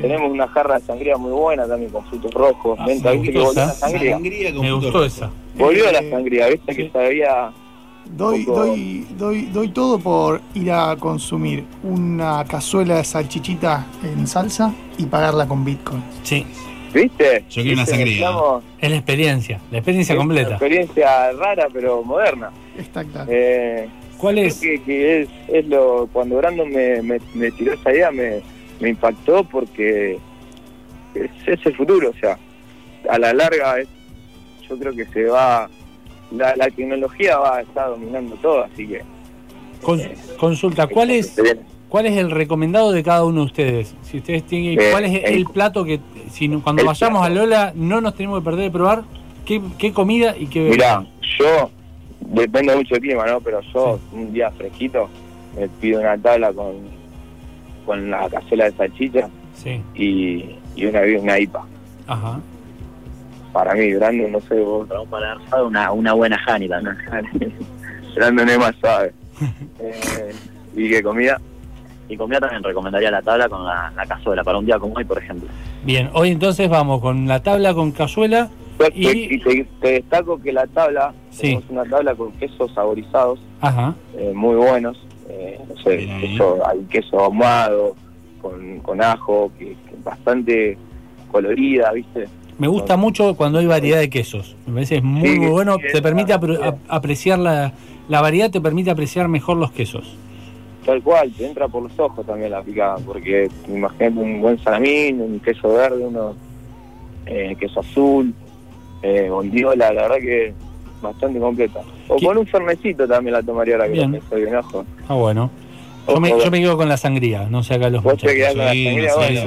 Tenemos una jarra de sangría muy buena también con frutos rojos.
Ah,
¿viste que volvió la sangría?
Sangría con
Me gustó esa.
Volvió
Eh,
la sangría, ¿viste?
sí.
Que sabía...
Doy,
poco-
doy, doy, doy todo por ir a consumir una cazuela de salchichita en salsa y pagarla con Bitcoin.
Sí,
¿Viste?
Yo quiero una sangría.
Es la experiencia, la experiencia
es Una
completa.
experiencia rara pero moderna.
Está claro.
Eh,
¿Cuál
creo
es?
que, que es, es lo cuando Brandon me, me, me tiró esa idea me, me impactó porque es, es el futuro, o sea, a la larga es, yo creo que se va la, la tecnología va a estar dominando todo, así que
Con- consulta, ¿cuál es. ¿cuál es el recomendado de cada uno de ustedes? Si ustedes tienen,
Eh,
¿cuál es el,
el-
plato que si cuando vayamos
plato.
a Lola no nos tenemos que perder de probar? ¿Qué, qué comida y qué
Mirá,
bebida?
yo depende mucho del clima, ¿no? Pero yo un día fresquito me pido una tabla con con la cazuela de salchicha
Sí,
y, y una, una IPA.
ajá.
para mí, Brandon, no sé vos.
Pero para dar suave, una, una buena Hani también.
Brandon es más suave. Eh, ¿Y qué comida?
Y comida también recomendaría la tabla con la, la cazuela, para un día como hoy, por ejemplo.
Bien, hoy entonces vamos con la tabla con cazuela.
Pues,
Y-
te- Y te, te destaco que la tabla,
Sí.
tenemos una tabla con quesos saborizados
Ajá.
eh, muy buenos. Eh, no sé,
Bien
queso, hay queso ahumado, con, con ajo, que, que bastante colorida, ¿viste?
Me gusta mucho cuando hay variedad de quesos. Me parece muy,
Sí,
muy bueno.
sí,
Te permite apreciar la, la variedad, te permite apreciar mejor los quesos.
Tal cual, te entra por los ojos también la picada, porque imagínate un buen salamín, un queso verde, uno eh, queso azul, eh, bondiola, la verdad que bastante completa. O
¿Qué-
con un fernecito también la tomaría ahora que
Bien.
ojo.
Ah, bueno. Yo me, yo me quedo con la sangría, no sé acá los
Vos te
muchachos.
quedás con la
Sí,
sangría,
sí,
bueno,
sí.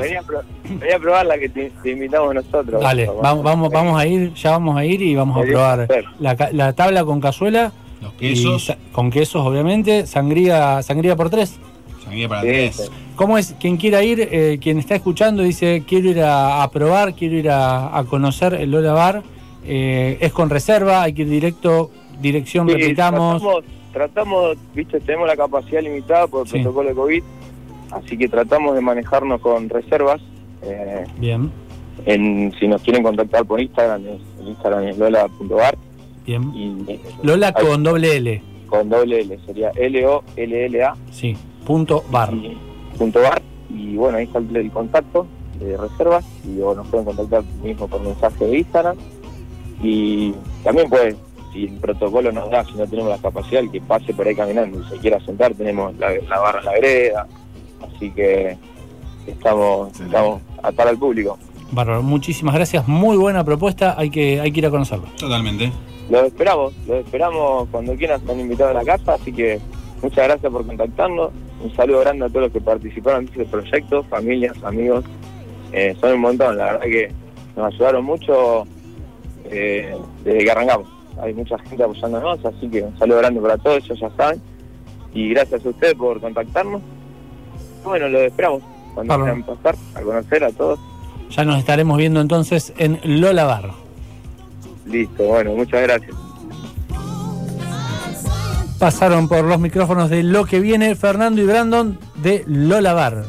vení a, probar la que te, te invitamos nosotros.
Dale,
Vamos,
vamos, vamos, a ir, ya vamos a ir y vamos a probar la, la tabla con cazuela
Los quesos,
con quesos, obviamente, sangría, sangría por tres.
sangría para
Sí,
tres.
¿Cómo es? Quien quiera ir, eh, quien está escuchando dice, quiero ir a, a probar, quiero ir a, a conocer el Lola Bar. Eh, es con reserva, hay que ir directo, dirección,
Sí,
repitamos.
Tratamos, tratamos, viste, tenemos la capacidad limitada por el
Sí.
protocolo de COVID, así que tratamos de manejarnos con reservas. Eh,
Bien,
en, si nos quieren contactar por Instagram, el Instagram es lola.bar
bien.
y
Lola
Ay.
con doble L,
con doble L, sería L-O-L-L-A
sí, punto bar.
y punto bar. Y bueno, ahí está el, el contacto de reservas y o nos pueden contactar mismo por mensaje de Instagram. Y también pues, si el protocolo nos da, si no tenemos la capacidad, el que pase por ahí caminando y se quiera sentar, tenemos la, la barra en la vereda. Así que estamos,
Excelente.
estamos a para el público.
Bárbaro, muchísimas gracias, muy buena propuesta, hay que, hay que ir a conocerlo.
Totalmente.
Los esperamos, los esperamos cuando quieran, están invitados a la casa, así que muchas gracias por contactarnos. Un saludo grande a todos los que participaron en este proyecto, familias, amigos. Eh, son un montón, la verdad que nos ayudaron mucho eh, desde que arrancamos. Hay mucha gente apoyándonos, así que un saludo grande para todos, ellos ya saben. Y gracias a ustedes por contactarnos. Bueno, los esperamos cuando quieran pasar a conocer a todos.
Ya nos estaremos viendo entonces en Lola Bar.
Listo, bueno, muchas gracias.
Pasaron por los micrófonos de Lo que viene Fernando y Brandon de Lola Bar.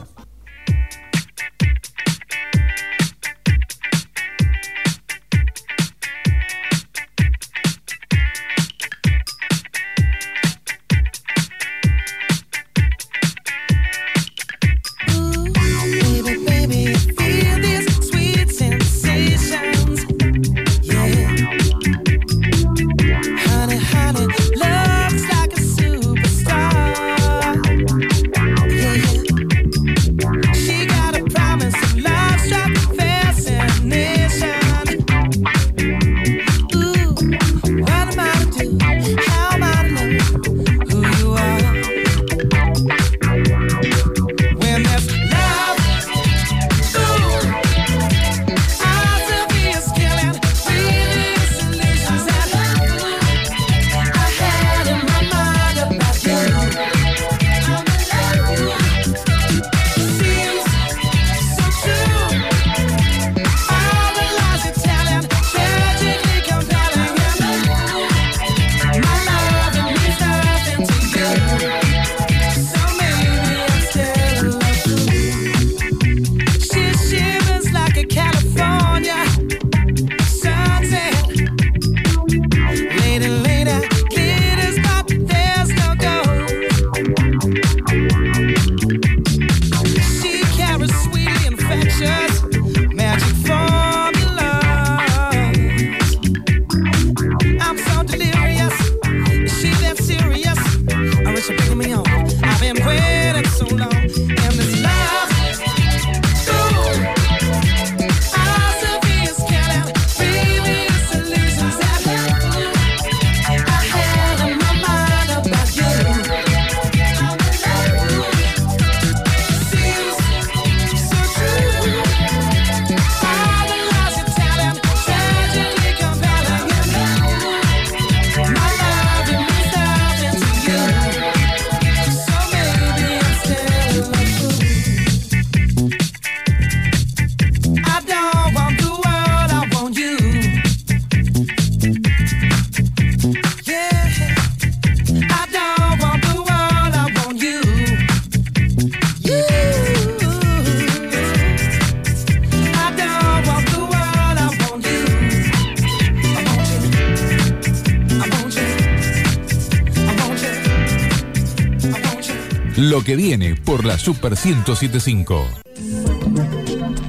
Lo que viene por la Super 1075.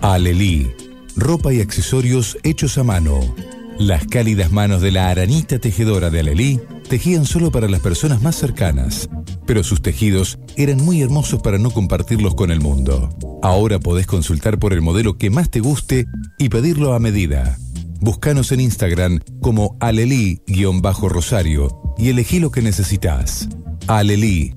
Alelí. Ropa y accesorios hechos a mano. Las cálidas manos de la aranita tejedora de Alelí tejían solo para las personas más cercanas, pero sus tejidos eran muy hermosos para no compartirlos con el mundo. Ahora podés consultar por el modelo que más te guste y pedirlo a medida. Búscanos en Instagram como alelí-rosario y elegí lo que necesitas. Alelí,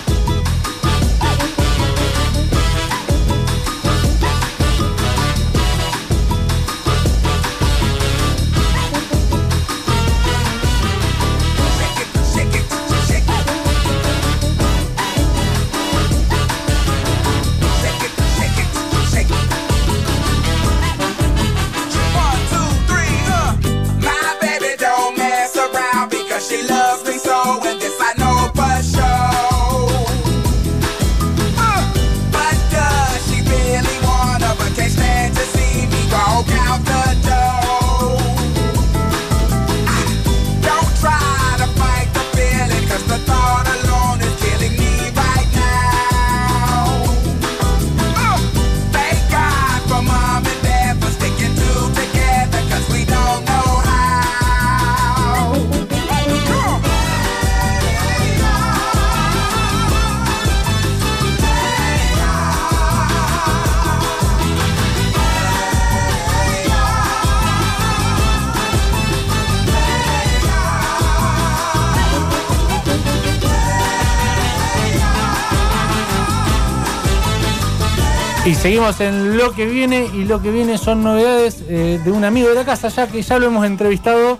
seguimos en lo que viene y lo que viene son novedades eh, de un amigo de la casa ya que ya lo hemos entrevistado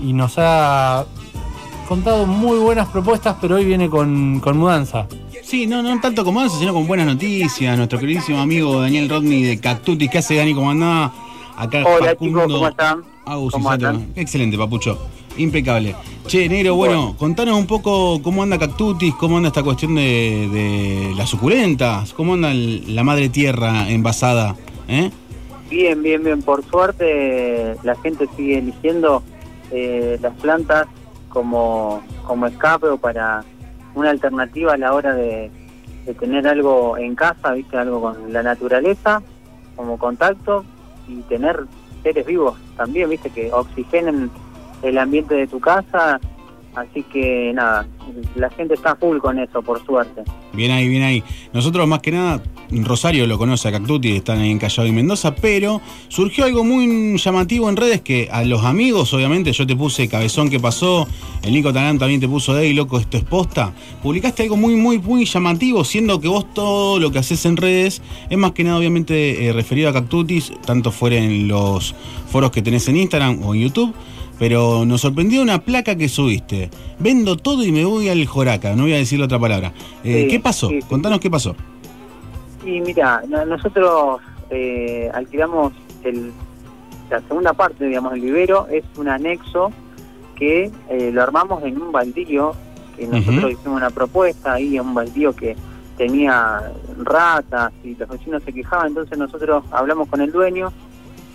y nos ha contado muy buenas propuestas, pero hoy viene con, con mudanza.
Sí, no, no tanto como eso, sino con buenas noticias. Nuestro queridísimo amigo Daniel Rodney de Cactuti. ¿Qué hace Dani? ¿Cómo andás? Acá
Hola,
Facundo
chicos, ¿cómo están?
Agus. Excelente, Papucho. Impecable. Che, Negro, bueno, contanos un poco cómo anda Cactutis, cómo anda esta cuestión de, de las suculentas, cómo anda el- la madre tierra envasada, ¿eh?
Bien, bien, bien. Por suerte la gente sigue eligiendo eh, las plantas como, como escape o para una alternativa a la hora de, de tener algo en casa, viste, algo con la naturaleza como contacto y tener seres vivos también, viste, que oxigenen el ambiente de tu casa. Así que nada, la gente está full con eso, por suerte.
Bien ahí, bien ahí. Nosotros más que nada, Rosario lo conoce a Cactuti, están ahí en Callao y Mendoza, pero surgió algo muy llamativo en redes que a los amigos, obviamente, yo te puse Cabezón que pasó, el Nico Talán también te puso Ey, loco, esto es posta. Publicaste algo muy, muy, muy llamativo, siendo que vos todo lo que haces en redes es más que nada, obviamente, eh, referido a Cactutis, tanto fuera en los foros que tenés en Instagram o en YouTube. Pero nos sorprendió una placa que subiste. Vendo todo y me voy al Joraca. No voy a decir otra palabra. Eh,
Sí,
¿Qué pasó?
sí, sí.
Contanos qué pasó.
Y mira, no- nosotros eh, alquilamos el, la segunda parte, digamos, el vivero, es un anexo que eh, lo armamos en un baldío, que nosotros hicimos una propuesta ahí, un baldío que tenía ratas y los vecinos se quejaban, entonces nosotros hablamos con el dueño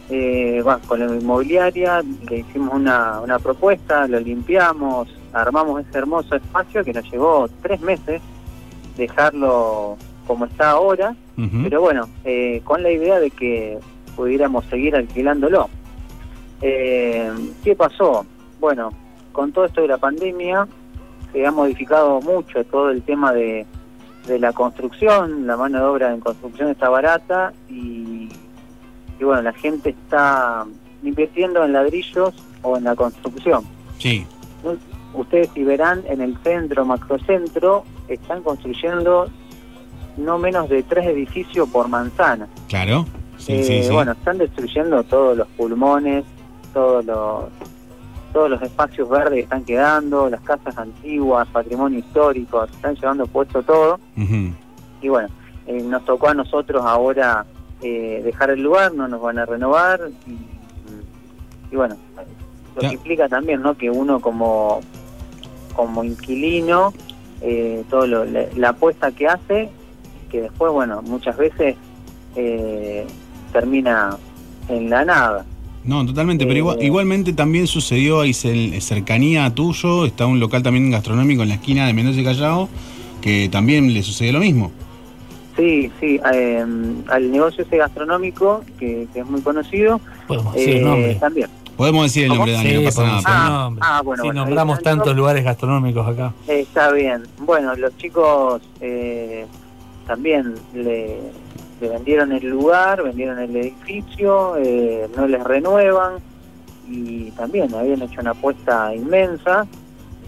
eh, bueno, con la inmobiliaria le hicimos una, una propuesta, lo limpiamos, armamos ese hermoso espacio que nos llevó tres meses dejarlo como está ahora, pero bueno, eh, con la idea de que pudiéramos seguir alquilándolo. Eh, ¿Qué pasó? Bueno, con todo esto de la pandemia se ha modificado mucho todo el tema de, de la construcción, la mano de obra en construcción está barata y, y bueno, la gente está invirtiendo en ladrillos o en la construcción.
Sí.
Ustedes si verán en el centro, macrocentro, están construyendo no menos de tres edificios por manzana.
Claro. Sí,
Eh,
sí, sí.
Bueno, están destruyendo todos los pulmones, todos los todos los espacios verdes que están quedando, las casas antiguas, patrimonio histórico, están llevando puesto todo. Y bueno, eh, nos tocó a nosotros ahora eh, dejar el lugar, no nos van a renovar. Y, y bueno, lo que implica también, ¿no? Que uno como, como inquilino, eh, todo lo- la, la apuesta que hace, que después, bueno, muchas veces eh, termina en la nada.
No, totalmente, pero igual-
Eh,
igualmente también sucedió ahí cercanía a tuyo, está un local también gastronómico en la esquina de Mendoza y Callao, que también le sucedió lo mismo.
Sí, sí, eh, al negocio ese gastronómico, que, que es muy conocido,
Podemos
eh,
decir el nombre.
también.
Podemos decir el nombre, Dani,
Sí,
no pasa nada.
nombre.
Ah, bueno,
si
bueno,
nombramos tantos lugares gastronómicos acá.
Está bien. Bueno, los chicos eh, también le, le vendieron el lugar, vendieron el edificio, eh, no les renuevan y también habían hecho una apuesta inmensa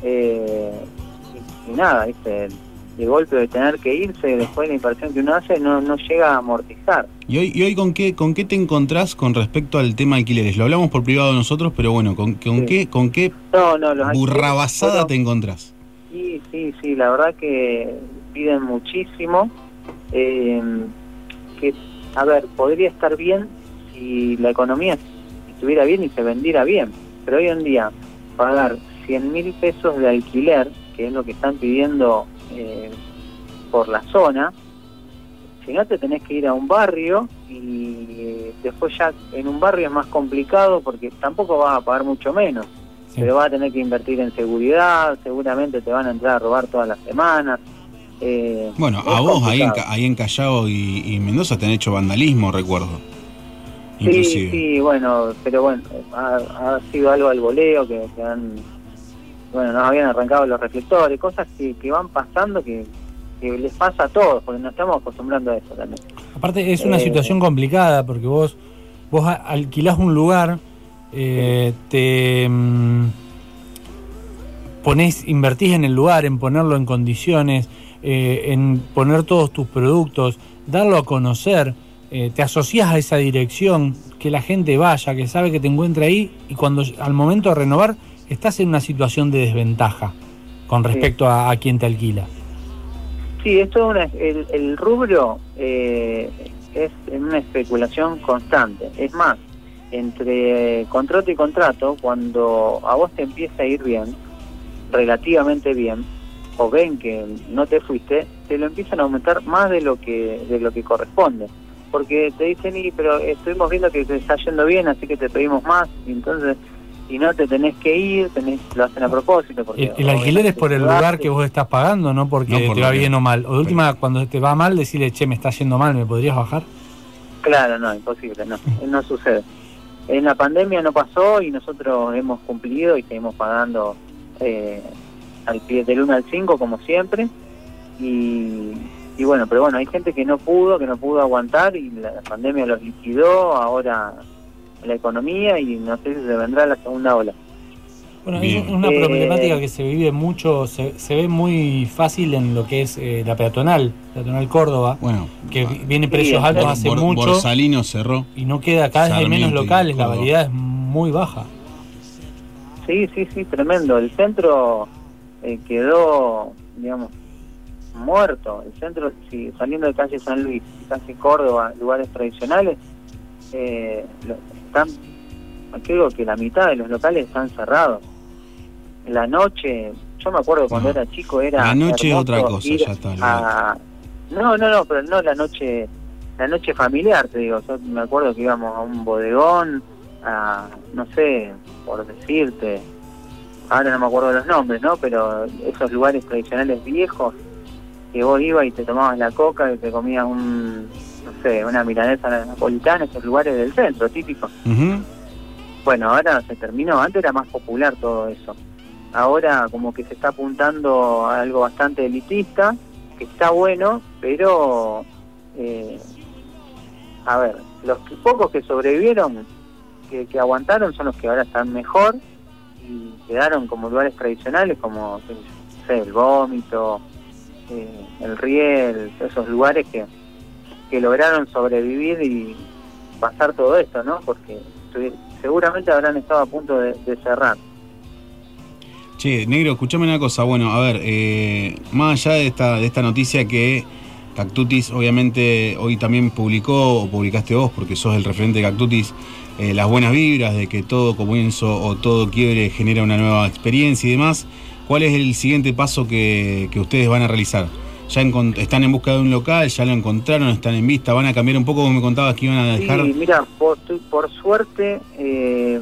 eh, y, y nada, ¿viste? De golpe de tener que irse después de la inversión que uno hace no, no llega a amortizar.
¿Y hoy, y hoy con, qué, con qué te encontrás con respecto al tema alquileres? Lo hablamos por privado nosotros, pero bueno, ¿con, con
Sí.
qué, con qué
No, no, los
burrabasada te encontrás?
Sí, sí, sí, la verdad que piden muchísimo. eh, que, a ver, podría estar bien si la economía estuviera bien y se vendiera bien, pero hoy en día pagar 100 mil pesos de alquiler, que es lo que están pidiendo eh, por la zona, si no te tenés que ir a un barrio y después ya en un barrio es más complicado porque tampoco vas a pagar mucho menos
Sí.
pero vas a tener que invertir en seguridad, seguramente te van a entrar a robar todas las semanas. eh,
Bueno, a vos ahí en, ahí en Callao y, y Mendoza te han hecho vandalismo, recuerdo.
Sí,
Inclusive.
sí, bueno, pero bueno, ha, ha sido algo al voleo que, que han, bueno, nos habían arrancado los reflectores, cosas que, que van pasando que, que les pasa a todos, porque nos estamos acostumbrando a eso también.
Aparte es una
Eh,
situación complicada porque vos vos alquilás un lugar, eh, te mm, ponés, invertís en el lugar, en ponerlo en condiciones, eh, en poner todos tus productos, darlo a conocer, te asocias a esa dirección, que la gente vaya, que sabe que te encuentra ahí y cuando al momento de renovar estás en una situación de desventaja con respecto a, a quien te alquila.
Sí, esto es una, el, el rubro eh, es en una especulación constante. Es más, entre contrato y contrato, cuando a vos te empieza a ir bien, relativamente bien, o ven que no te fuiste, te lo empiezan a aumentar más de lo que de lo que corresponde. Porque te dicen, y, pero estuvimos viendo que te está yendo bien, así que te pedimos más. Y entonces, si no te tenés que ir, tenés, lo hacen a propósito. Porque
El, el alquiler es por el lugar que vos estás pagando, no porque
No por
te va bien o mal. O de última, cuando te va mal, decirle, che, me está yendo mal, ¿me podrías bajar?
Claro, no, imposible, no, no sucede. En la pandemia no pasó y nosotros hemos cumplido y seguimos pagando eh, al pie del 1 al 5 como siempre. Y, y bueno, pero bueno, hay gente que no pudo, que no pudo aguantar y la, la pandemia los liquidó, ahora la economía y no sé si se vendrá la segunda ola.
Bueno,
Bien.
es una
Eh,
problemática que se vive mucho, se, se ve muy fácil en lo que es eh, la peatonal, peatonal Córdoba,
Bueno,
que
ah,
viene precios
sí,
altos hace
Bor-
mucho
Borsalino cerró.
y no queda, cada vez hay menos locales, la variedad es muy baja.
Sí, sí, sí, tremendo. El centro eh, quedó, digamos, muerto. El centro, si, saliendo de calle San Luis, calle Córdoba, lugares tradicionales, eh, están, creo que la mitad de los locales están cerrados. La noche, yo me acuerdo cuando
No.
era chico, era.
La noche otra cosa, ya está,
a- No, no, no, pero no la noche la noche familiar, te digo. Yo me acuerdo que íbamos a un bodegón, a, no sé, por decirte, ahora no me acuerdo los nombres, ¿no? Pero esos lugares tradicionales viejos, que vos ibas y te tomabas la coca y te comías un, no sé, una milanesa napolitana, esos lugares del centro, típicos.
Ujú.
Bueno, ahora se terminó, antes era más popular todo eso. Ahora como que se está apuntando a algo bastante elitista, que está bueno, pero eh, a ver, los que- pocos que sobrevivieron, que, que aguantaron, son los que ahora están mejor y quedaron como lugares tradicionales como qué sé, el vómito, eh, el riel, esos lugares que, que lograron sobrevivir y pasar todo esto, ¿no? Porque seguramente habrán estado a punto de, de cerrar.
Che, negro, escuchame una cosa. Bueno, a ver, eh, más allá de esta, de esta noticia que Cactutis obviamente hoy también publicó, o publicaste vos, porque sos el referente de Cactutis, eh, las buenas vibras de que todo comienzo o todo quiebre genera una nueva experiencia y demás. ¿Cuál es el siguiente paso que, que ustedes van a realizar? ¿Ya están en busca de un local? ¿Ya lo encontraron? ¿Están en vista? ¿Van a cambiar un poco como me contabas que iban a dejar?
Sí, mira, por, por suerte eh,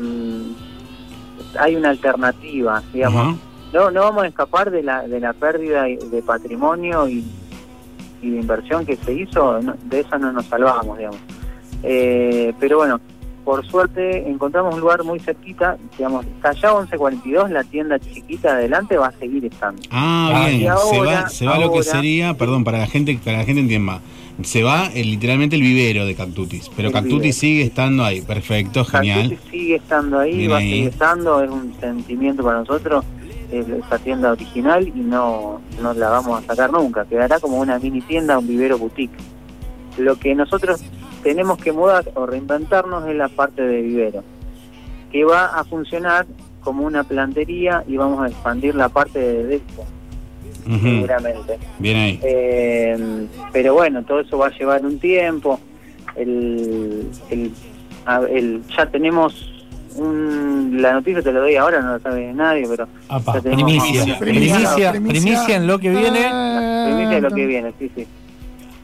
hay una alternativa, digamos. No, no vamos a escapar de la, de la pérdida de patrimonio y, y de inversión que se hizo, no- de eso no nos salvamos, digamos. Eh, pero bueno, por suerte encontramos un lugar muy cerquita, digamos, allá 1142, la tienda chiquita de adelante va a seguir estando.
Ah, bien. se
ahora-
va, se va lo que
ahora-
sería, perdón, para la gente, para la gente entienda. Se va eh, literalmente el vivero de Cactutis, pero Cactutis
vivero.
sigue estando ahí. Perfecto, genial.
Cactutis sigue estando ahí,
Bien
va
ahí.
a seguir estando, es un sentimiento para nosotros, es esa tienda original y no, no la vamos a sacar nunca, quedará como una mini tienda, un vivero boutique. Lo que nosotros tenemos que mudar o reinventarnos es la parte de vivero, que va a funcionar como una plantería y vamos a expandir la parte de despo, seguramente.
Bien ahí.
Eh, pero bueno, todo eso va a llevar un tiempo. El, el, a- el- ya tenemos un, la noticia, te la doy ahora, no la sabe nadie, pero
Apa,
ya tenemos
primicia. Primicia, primicia en lo que viene.
primicia de lo que viene, sí, sí.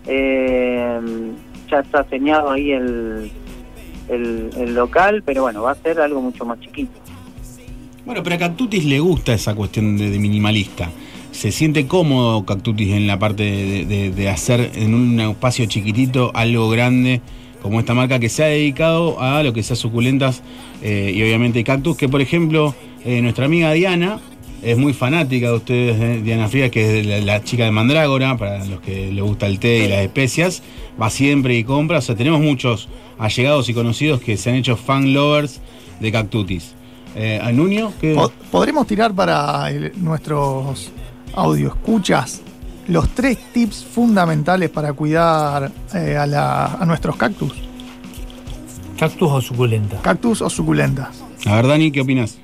Eh, ya está señado ahí el, el, el local, pero bueno, va a ser algo mucho más chiquito.
Bueno, pero a Cactutis le gusta esa cuestión de, minimalista. Se siente cómodo Cactutis en la parte de hacer en un espacio chiquitito algo grande, como esta marca que se ha dedicado a lo que sea suculentas eh, y obviamente cactus, que por ejemplo eh, nuestra amiga Diana es muy fanática de ustedes, eh, Diana Frías, que es la, la chica de Mandrágora, para los que les gusta el té y las especias, va siempre y compra, o sea, tenemos muchos allegados y conocidos que se han hecho fan lovers de Cactutis. Eh, ¿A Nuño?
¿Podremos tirar para el- nuestros audio escuchas los tres tips fundamentales para cuidar eh, a, la- a nuestros cactus?
¿Cactus o suculenta?
Cactus o suculentas.
A ver, Dani, ¿qué opinas?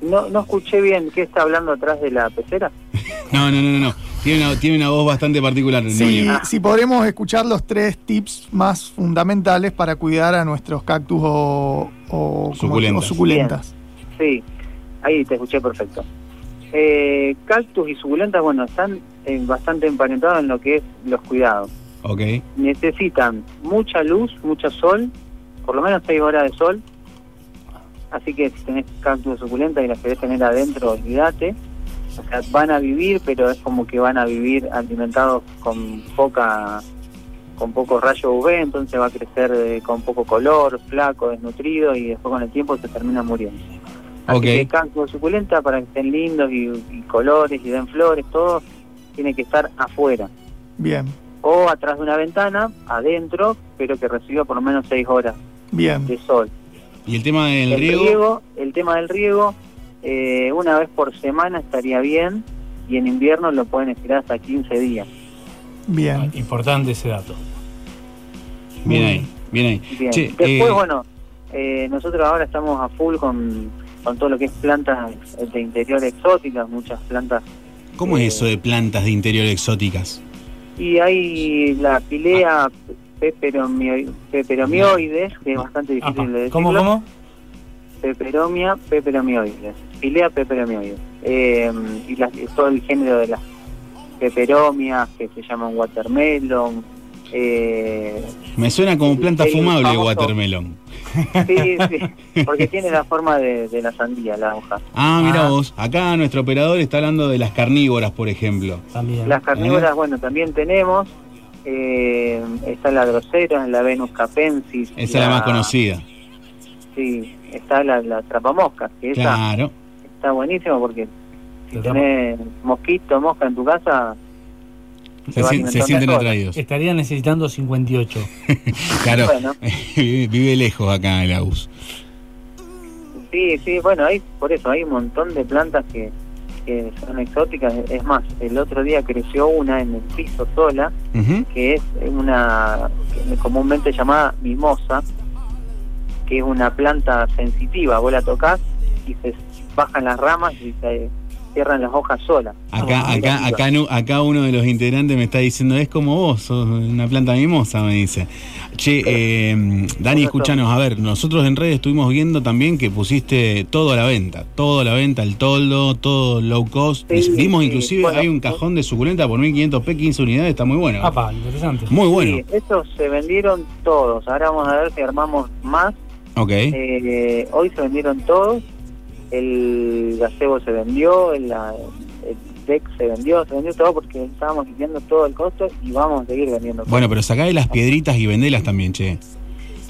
No, no escuché bien, ¿qué está hablando atrás de la pecera?
No, no, no, no. no. Tiene una, tiene una voz bastante particular.
Si,
Nuño.
si podremos escuchar los tres tips más fundamentales para cuidar a nuestros cactus o, o-
Suculentas.
o suculentas.
Sí, ahí te escuché perfecto. Eh, cactus y suculentas, bueno, están eh, bastante emparentados en lo que es los cuidados.
Ok.
Necesitan mucha luz, mucho sol, por lo menos 6 horas de sol. Así que si tenés cactus suculentas y las querés tener adentro, olvídate. O sea, van a vivir, pero es como que van a vivir alimentados con poca con poco rayo UV, entonces va a crecer eh, con poco color, flaco, desnutrido y después con el tiempo se termina muriendo. Así
Ok.
que cactus suculenta para que estén lindos y, y colores y den flores, todo tiene que estar afuera
Bien,
o atrás de una ventana, adentro, pero que reciba por lo menos 6 horas
bien.
de sol.
¿Y el tema del
el
riego?
el tema del riego, eh, una vez por semana estaría bien y en invierno lo pueden estirar hasta 15 días.
Bien.
Importante ese dato.
Bien ahí, bien ahí.
Bien.
Che,
Después,
eh,
bueno, eh, nosotros ahora estamos a full con, con todo lo que es plantas de interior exóticas, muchas plantas.
¿Cómo es
eh,
eso de plantas de interior exóticas?
Y hay la pilea peperomioides, que es bastante difícil de decirlo.
¿Cómo, cómo?
Peperomia peperomioides. Pilea peperomioides. Eh, y las- todo el género de las peperomias, que se llaman watermelon, Eh,
Me suena como planta
el
fumable
famoso-
watermelon.
sí, sí, porque tiene la forma de, de la sandía, la hoja.
Ah, mira
Ah.
vos. Acá nuestro operador está hablando de las carnívoras, por ejemplo.
También.
Las carnívoras, bueno, también tenemos. Eh, está la grosera, la Venus capensis.
Esa es la más conocida.
Sí, está la, la trapamosca, que esa
Claro.
está buenísimo porque si
La
tenés mosquito, mosca en tu casa,
Se, sienten atraídos.
Estaría necesitando 58.
Claro.
Bueno.
vive, vive lejos acá el AUS.
Sí, sí, bueno, hay, por eso hay un montón de plantas que, que son exóticas. Es más, el otro día creció una en el piso sola, que es una que comúnmente llamada mimosa, que es una planta sensitiva. Vos la tocas y se bajan las ramas y se cierran las hojas solas.
Acá, acá, acá, acá uno de los integrantes me está diciendo, es como vos, sos una planta mimosa, me dice. Che, eh, Dani, escuchanos, a ver, nosotros en redes estuvimos viendo también que pusiste todo a la venta, todo a la venta, el toldo, todo low cost.
Sí,
Vimos
sí,
inclusive,
bueno.
hay un cajón de suculenta por 1500 P, 15 unidades, está muy bueno.
Interesante.
Muy bueno.
Sí, estos se vendieron todos. Ahora vamos a ver si armamos más.
Ok.
Eh, hoy se vendieron todos. El gazebo se vendió, el, el deck se vendió, se vendió todo porque estábamos viendo todo el costo y vamos a seguir vendiendo.
Bueno, pero sacá de las piedritas y vendelas también, che.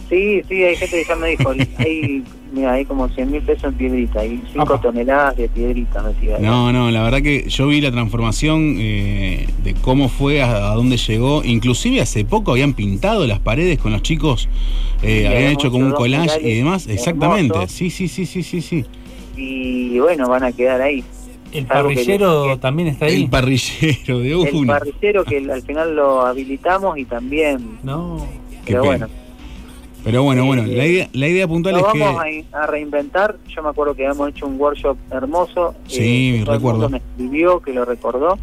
Sí, sí, hay gente que ya me dijo, hay, mira, hay como 100 mil pesos en piedrita y 5
Apa.
toneladas de piedrita metidas.
No, no, la verdad que yo vi la transformación eh, de cómo fue, a, a dónde llegó. Inclusive hace poco habían pintado las paredes con los chicos, eh, habían hecho como un collage y demás. Exactamente. Sí, sí, sí, sí, sí, sí.
Y bueno, van a quedar ahí.
El
que-
parrillero
que-
también está ahí.
El parrillero de
El
uno.
parrillero que al final lo habilitamos y también...
No.
Qué
pero bueno,
Pero bueno, bueno,
Eh,
la idea, la idea puntual
Lo
es
vamos
que.
a, a reinventar. Yo me acuerdo que habíamos hecho un workshop hermoso. eh,
Sí,
el
recuerdo.
mundo me escribió, que lo recordó.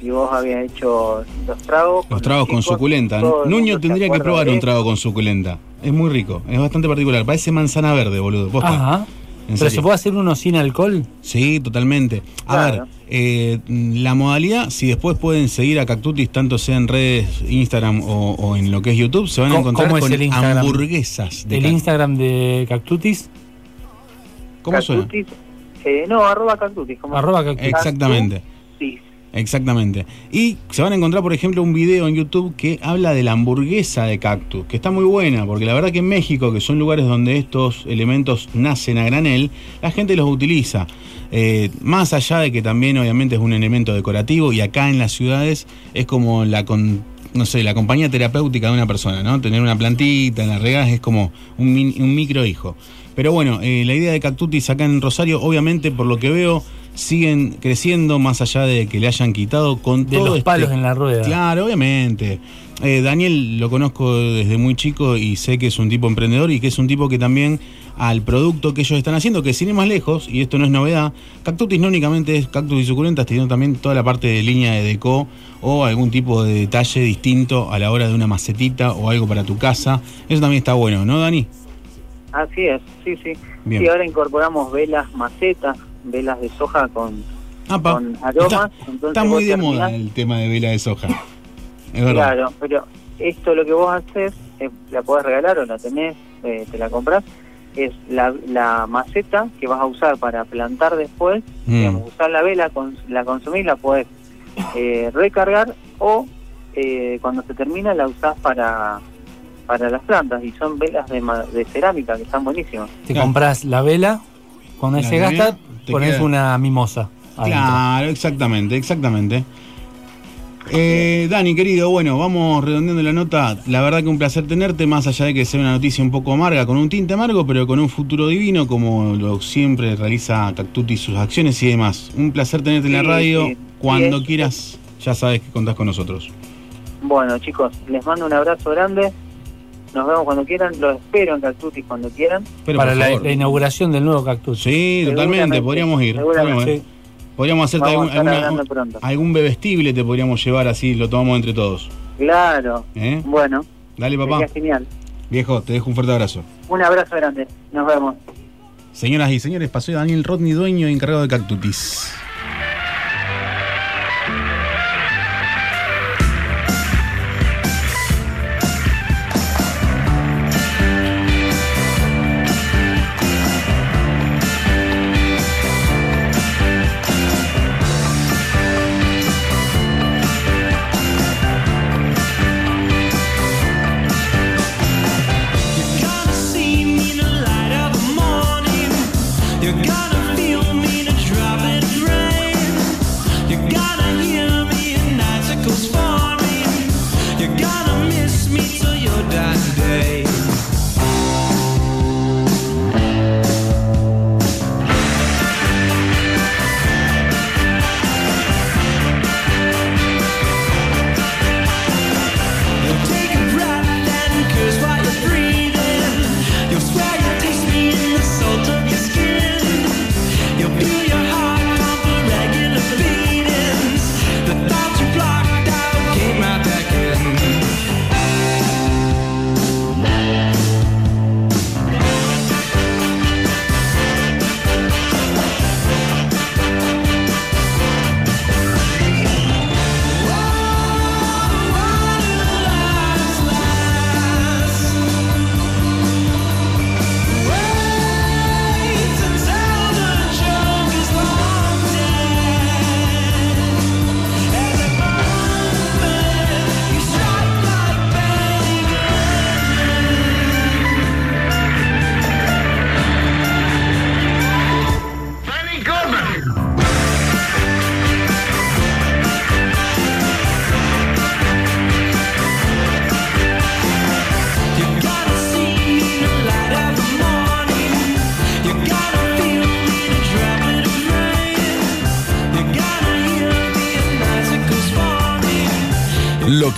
Y vos habías hecho los tragos.
Los tragos con
chicos,
suculenta.
el
Nuño tendría que probar
de
un trago con suculenta. Es muy rico, es bastante particular. Parece manzana verde, boludo. Posta.
Ajá. Pero
serio.
se puede hacer uno sin alcohol.
Sí, totalmente. A
Claro.
ver, eh, la modalidad, si después pueden seguir a Cactutis, tanto sea en redes, Instagram o, o en lo que es YouTube, se van a
¿Cómo-
encontrar
cómo es
con
el Instagram?
hamburguesas. De
El
Cac-
Instagram de Cactutis.
¿Cómo suena?
Cactutis, eh, no, arroba cactutis. Como
Arroba Cactutis.
Exactamente.
Sí,
Exactamente. Y se van a encontrar, por ejemplo, un video en YouTube que habla de la hamburguesa de cactus, que está muy buena, porque la verdad que en México, que son lugares donde estos elementos nacen a granel, la gente los utiliza. Eh, más allá de que también obviamente es un elemento decorativo y acá en las ciudades es como la con- no sé, la compañía terapéutica de una persona, ¿no? Tener una plantita la regas es como un, un micro hijo. Pero bueno, eh, la idea de Cactutis acá en Rosario, obviamente por lo que veo, siguen creciendo más allá de que le hayan quitado con
De
todo
los
este-
palos en la rueda.
Claro, obviamente. Eh, Daniel lo conozco desde muy chico y sé que es un tipo emprendedor y que es un tipo que también al producto que ellos están haciendo, que sin ir más lejos, y esto no es novedad, Cactutis no únicamente es cactus y suculentas, sino también toda la parte de línea de deco o algún tipo de detalle distinto a la hora de una macetita o algo para tu casa. Eso también está bueno, ¿no, Dani?
así es, sí, sí.
Bien.
Sí, ahora incorporamos velas macetas, velas de soja con,
Apa,
con aromas.
está,
entonces
está muy de
terminás-
moda el tema de vela de soja. Es verdad.
Claro, pero esto lo que vos haces, eh, la podés regalar o la tenés, eh, te la compras, es la, la maceta que vas a usar para plantar después,
Mm.
digamos, usar la vela, la consumís, la podés eh, recargar o eh, cuando se termina la usás para para las plantas y son velas de, ma- de cerámica que están buenísimas.
Te compras la vela. Cuando
La
se
vela,
gasta, pones
queda-
una mimosa. adentro.
Claro, exactamente, exactamente. Eh, Dani, querido, bueno, vamos redondeando la nota. La verdad que un placer tenerte, más allá de que sea una noticia un poco amarga, con un tinte amargo, pero con un futuro divino, como lo siempre realiza Cactuti sus acciones y demás. Un placer tenerte en la radio.
sí.
Cuando
Sí,
quieras, ya sabes que contás con nosotros.
Bueno, chicos, les mando un abrazo grande. Nos vemos cuando quieran. Los espero en Cactutis cuando quieran.
Pero
para la, inauguración del nuevo cactus.
Sí, totalmente, podríamos ir.
seguramente.
Podríamos, ir.
Sí.
Podríamos hacerte algún, alguna- algún bebestible, te podríamos llevar así, lo tomamos entre todos.
Claro.
¿eh?
Bueno,
Dale, papá.
sería genial.
Viejo, te dejo un fuerte abrazo.
Un abrazo grande. Nos vemos.
Señoras y señores, pasó Daniel Rodney, dueño y encargado de Cactutis.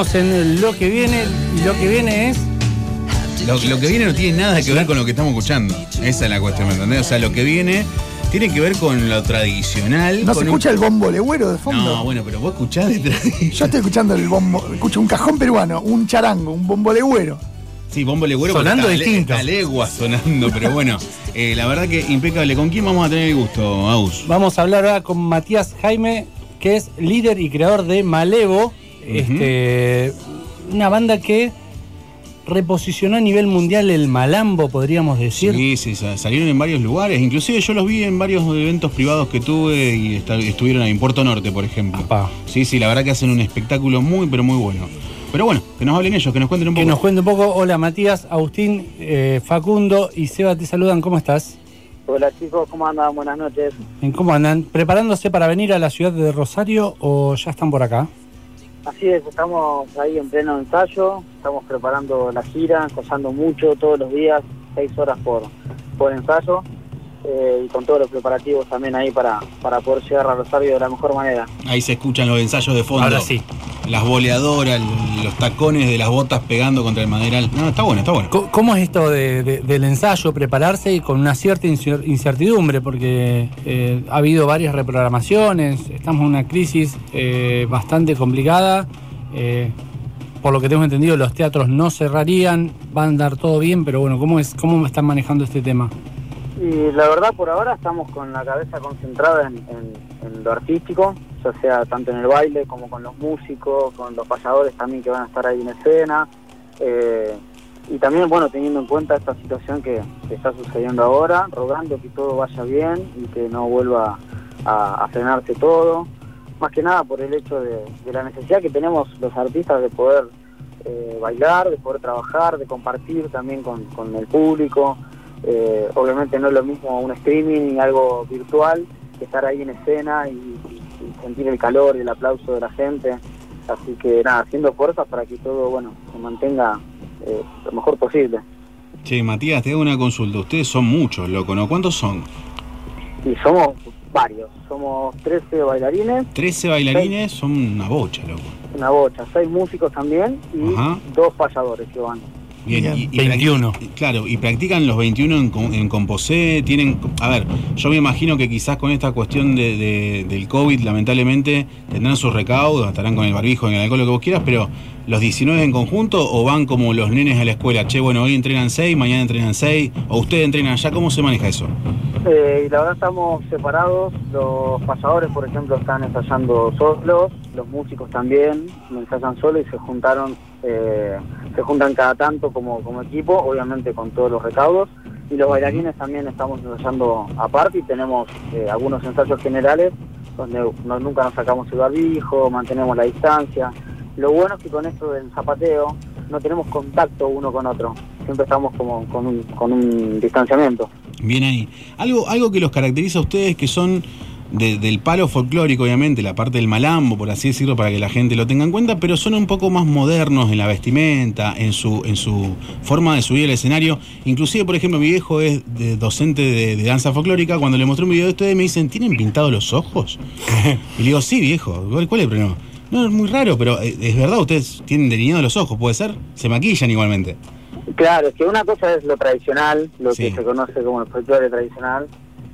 En lo que viene. Y lo que viene es.
Lo, lo que viene no tiene nada que ver con lo que estamos escuchando. Esa es la cuestión, ¿me entendés? O sea, lo que viene tiene que ver con lo tradicional.
¿No
con
se
un-
escucha el bombo legüero de fondo?
No, bueno, pero vos escuchás de tradición.
Yo estoy escuchando el bombo, escucho un cajón peruano, un charango, un bombo legüero.
Sí, bombo legüero porque
Sonando
está a le-
distinto.
está a leguas sonando, pero bueno, eh, la verdad que impecable. ¿Con quién vamos a tener el gusto, Aus?
Vamos a hablar ahora con Matías Jaime, que es líder y creador de Malevo. Este, una banda que reposicionó a nivel mundial el malambo, podríamos decir.
Sí, sí, sa- salieron en varios lugares. Inclusive yo los vi en varios eventos privados que tuve y estuvieron en Puerto Norte, por ejemplo.
Apá.
Sí, sí, la verdad que hacen un espectáculo muy, pero muy bueno. Pero bueno, que nos hablen ellos, que nos cuenten un
Que
poco.
nos cuente un poco. Hola Matías, Agustín, eh, Facundo y Seba te saludan. ¿Cómo estás?
Hola chicos, ¿cómo andan? Buenas noches.
¿En ¿Cómo andan? ¿Preparándose para venir a la ciudad de Rosario o ya están por acá?
Así es, estamos ahí en pleno ensayo, estamos preparando la gira, ensayando mucho todos los días, seis horas por, por ensayo, eh, y con todos los preparativos también ahí para, para poder llegar a Rosario de la mejor manera.
Ahí se escuchan los ensayos de fondo.
Ahora sí.
Las boleadoras, los tacones de las botas pegando contra el maderal. No, está bueno, está bueno.
¿Cómo es esto de- de- del ensayo, prepararse y con una cierta incer- incertidumbre? Porque eh, ha habido varias reprogramaciones, estamos en una crisis eh, bastante complicada. eh, por lo que tengo entendido, los teatros no cerrarían, va a andar todo bien, pero bueno, ¿cómo, es, cómo están manejando este tema?
Y la verdad por ahora estamos con la cabeza concentrada en, lo artístico, ya sea tanto en el baile como con los músicos, con los payadores también que van a estar ahí en escena. eh, y también, bueno, teniendo en cuenta esta situación que, está sucediendo ahora, rogando que todo vaya bien y que no vuelva a, frenarse todo. Más que nada por el hecho de, la necesidad que tenemos los artistas de poder eh, bailar, de poder trabajar, de compartir también con el público. Eh, obviamente no es lo mismo un streaming y algo virtual que estar ahí en escena y, y sentir el calor y el aplauso de la gente. Así que nada, haciendo fuerzas para que todo bueno se mantenga eh, lo mejor posible.
Che, Matías, te hago una consulta. Ustedes son muchos, loco, ¿no? ¿Cuántos son?
Y somos varios, somos 13 bailarines,
13 bailarines, son una bocha, loco.
una bocha, 6 músicos también y
Ajá.
dos payadores que van.
Bien,
Bien.
y, y
21.
practi- Claro, y practican los 21 en, en Composé, tienen... A ver, yo me imagino que quizás con esta cuestión de, de- del COVID, lamentablemente, tendrán sus recaudos, estarán con el barbijo, en el alcohol, lo que vos quieras, pero ¿los 19 en conjunto o van como los nenes a la escuela? Che, bueno, hoy entrenan 6, mañana entrenan 6, o ustedes entrenan allá, ¿cómo se maneja eso?
Eh, la verdad estamos separados, los payadores por ejemplo están ensayando solos, los músicos también ensayan solos y se juntaron, eh, se juntan cada tanto como, como equipo, obviamente con todos los recaudos, y los bailarines también estamos ensayando aparte y tenemos eh, algunos ensayos generales donde no- nunca nos sacamos el barbijo, mantenemos la distancia. Lo bueno es que con esto del zapateo no tenemos contacto uno con otro, siempre estamos como con un, con un distanciamiento.
Bien ahí. Algo, algo que los caracteriza a ustedes que son de- del palo folclórico, obviamente, la parte del malambo, por así decirlo, para que la gente lo tenga en cuenta, pero son un poco más modernos en la vestimenta, en su, en su forma de subir al escenario. Inclusive, por ejemplo, mi viejo es de- docente de, de danza folclórica. Cuando le mostré un video de ustedes me dicen, ¿tienen pintados los ojos? y le digo, sí, viejo. ¿Cuál, cuál es el problema? No, es muy raro, pero eh, es verdad, ustedes tienen delineados los ojos, ¿puede ser? Se maquillan igualmente.
Claro, es que una cosa es lo tradicional, lo
Sí.
que se conoce como el folclore tradicional,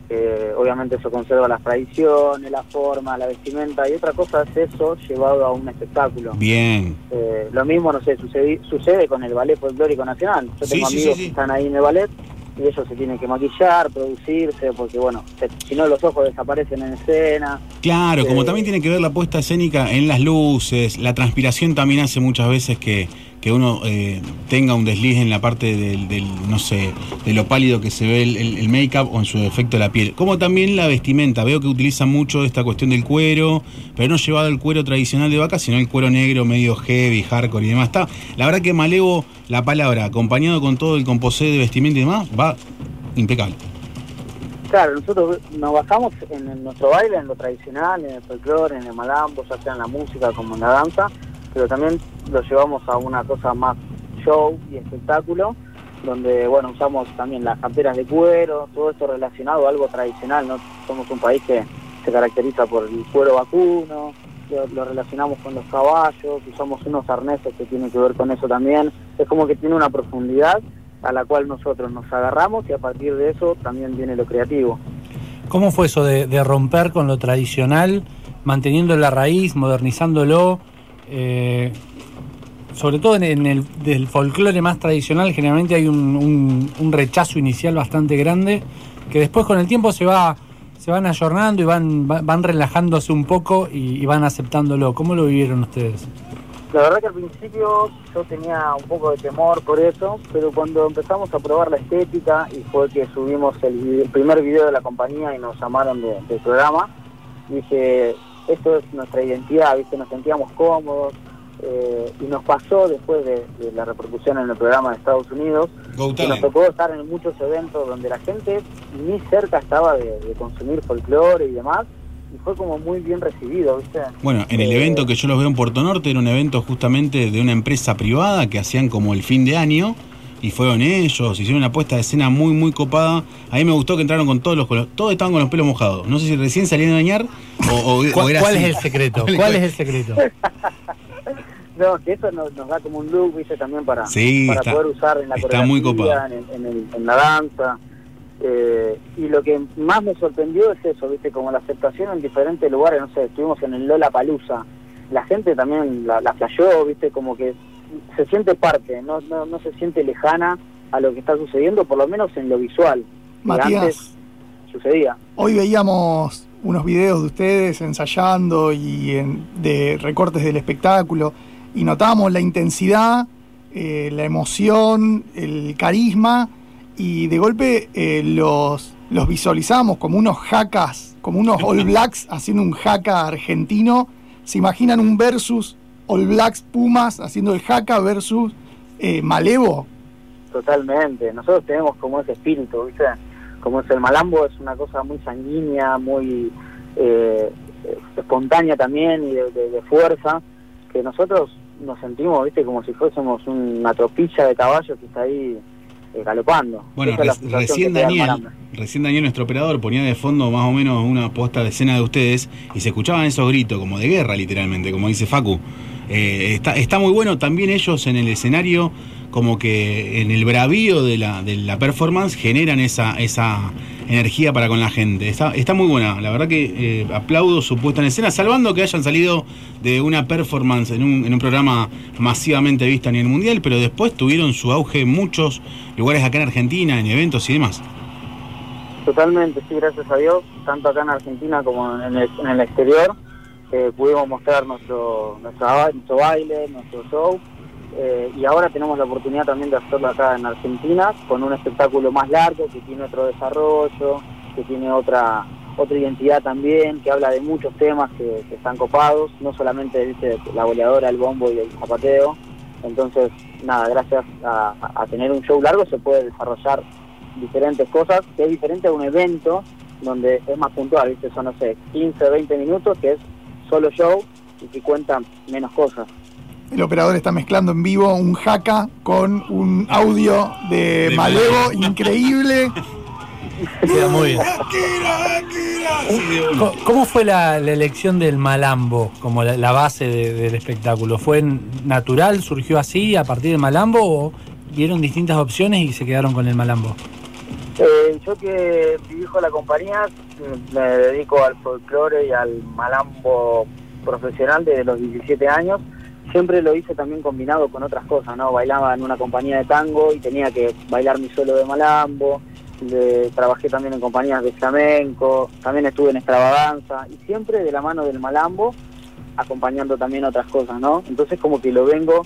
que obviamente eso conserva las tradiciones, la forma, la vestimenta, y otra cosa es eso llevado a un espectáculo.
Bien.
Eh, lo mismo, no sé, sucede, sucede con el Ballet Folclórico Nacional. Yo tengo
sí,
amigos
sí.
que están ahí en el ballet y ellos se tienen que maquillar, producirse, porque bueno, si no los ojos desaparecen en escena.
Claro, como
Eh,
también tiene que ver la puesta escénica en las luces, la transpiración también hace muchas veces que, que uno eh, tenga un desliz en la parte del, del, no sé, de lo pálido que se ve el, el- make-up o en su defecto la piel. Como también la vestimenta, veo que utilizan mucho esta cuestión del cuero, pero no llevado el cuero tradicional de vaca, sino el cuero negro medio heavy, hardcore y demás. Está, la verdad que Malevo, la palabra, acompañado con todo el composé de vestimenta y demás, va impecable.
Claro, nosotros nos basamos en, en nuestro baile, en lo tradicional, en el folclore, en el malambo, ya sea en la música como en la danza, pero también lo llevamos a una cosa más show y espectáculo, donde bueno usamos también las camperas de cuero, todo esto relacionado a algo tradicional, ¿no? Somos un país que se caracteriza por el cuero vacuno, lo, relacionamos con los caballos, usamos unos arneses que tienen que ver con eso también, es como que tiene una profundidad a la cual nosotros nos agarramos y a partir de eso también viene lo creativo.
¿Cómo fue eso de, de romper con lo tradicional, manteniendo la raíz, modernizándolo? Eh, sobre todo en, el del folclore más tradicional, generalmente hay un, rechazo inicial bastante grande, que después con el tiempo se va se van ayornando y van, va- van relajándose un poco y, van aceptándolo. ¿Cómo lo vivieron ustedes?
La verdad que al principio yo tenía un poco de temor por eso, pero cuando empezamos a probar la estética y fue que subimos el primer video de la compañía y nos llamaron de- del programa, dije, esto es nuestra identidad, ¿viste? nos sentíamos cómodos eh, y nos pasó después de, de la repercusión en el programa de Estados Unidos,
Go
que nos tocó estar en muchos eventos donde la gente ni cerca estaba de, de consumir folclore y demás, y fue como muy bien recibido, ¿viste?
Bueno, en el
Eh,
evento que yo los veo en Puerto Norte era un evento justamente de una empresa privada que hacían como el fin de año y fueron ellos, hicieron una puesta de escena muy muy copada. A mí me gustó que entraron con todos los con los- todos estaban con los pelos mojados. No sé si recién salían a bañar o, o- o
¿Cuál,
era
cuál
así.
es el secreto? ¿Cuál es el secreto?
No, que eso nos, nos da como un look, ¿viste? También para,
Sí,
para
está-
poder usar en la
está muy
coreografía,
copado.
en, en el- en la danza. Eh, y lo que más me sorprendió es eso, ¿viste? Como la aceptación en diferentes lugares, no sé, estuvimos en el Lola Palusa. La gente también la, la flasheó, ¿viste? Como que se siente parte, no, no, no se siente lejana a lo que está sucediendo, por lo menos en lo visual. que
Matías.
antes sucedía.
Hoy veíamos unos videos de ustedes ensayando y en- de recortes del espectáculo y notábamos la intensidad, eh, la emoción, el carisma y de golpe eh, los, los visualizamos como unos jacas, como unos All Blacks haciendo un jaca argentino. ¿Se imaginan un versus All Blacks Pumas haciendo el jaca versus eh, Malevo?
Totalmente. Nosotros tenemos como ese espíritu, ¿viste? Como es el malambo, es una cosa muy sanguínea, muy eh, espontánea también y de, de- de fuerza, que nosotros nos sentimos, ¿viste? Como si fuésemos una tropilla de caballos que está ahí eh, galopando.
Bueno, recién Daniel, recién Daniel, nuestro operador, ponía de fondo más o menos una puesta de escena de ustedes y se escuchaban esos gritos como de guerra, literalmente, como dice Facu. Eh, está, está muy bueno también ellos en el escenario, como que en el bravío de la, de la performance generan esa, esa energía para con la gente. Está, está muy buena, la verdad que eh, aplaudo su puesta en escena, salvando que hayan salido de una performance en un, en un programa masivamente visto a nivel mundial, pero después tuvieron su auge en muchos lugares acá en Argentina, en eventos y demás.
Totalmente, sí, gracias a Dios, tanto acá en Argentina como en el, en el exterior, eh, pudimos mostrar nuestro, nuestro baile, nuestro show, eh, y ahora tenemos la oportunidad también de hacerlo acá en Argentina, con un espectáculo más largo, que tiene otro desarrollo, que tiene otra otra identidad también, que habla de muchos temas que, están copados, no solamente la goleadora, el bombo y el zapateo. Entonces, nada, gracias a tener un show largo se puede desarrollar diferentes cosas, que es diferente a un evento donde es más puntual, ¿viste? Son, no sé, 15, 20 minutos, que es solo show y que cuentan menos cosas.
El operador está mezclando en vivo un jaca con un audio de,
De
Malevo increíble.
Queda muy bien. ¿Cómo fue la, la elección del malambo como la, la base de- del espectáculo? ¿Fue natural, surgió así a partir del malambo o vieron distintas opciones y se quedaron con el malambo?
Eh, yo que dirijo la compañía, mm, me dedico al folclore y al malambo profesional desde los 17 años. Siempre lo hice también combinado con otras cosas, ¿no? Bailaba en una compañía de tango y tenía que bailar mi solo de malambo. De- trabajé también en compañías de flamenco, también estuve en extravaganza y siempre de la mano del malambo, acompañando también otras cosas, ¿no? Entonces como que lo vengo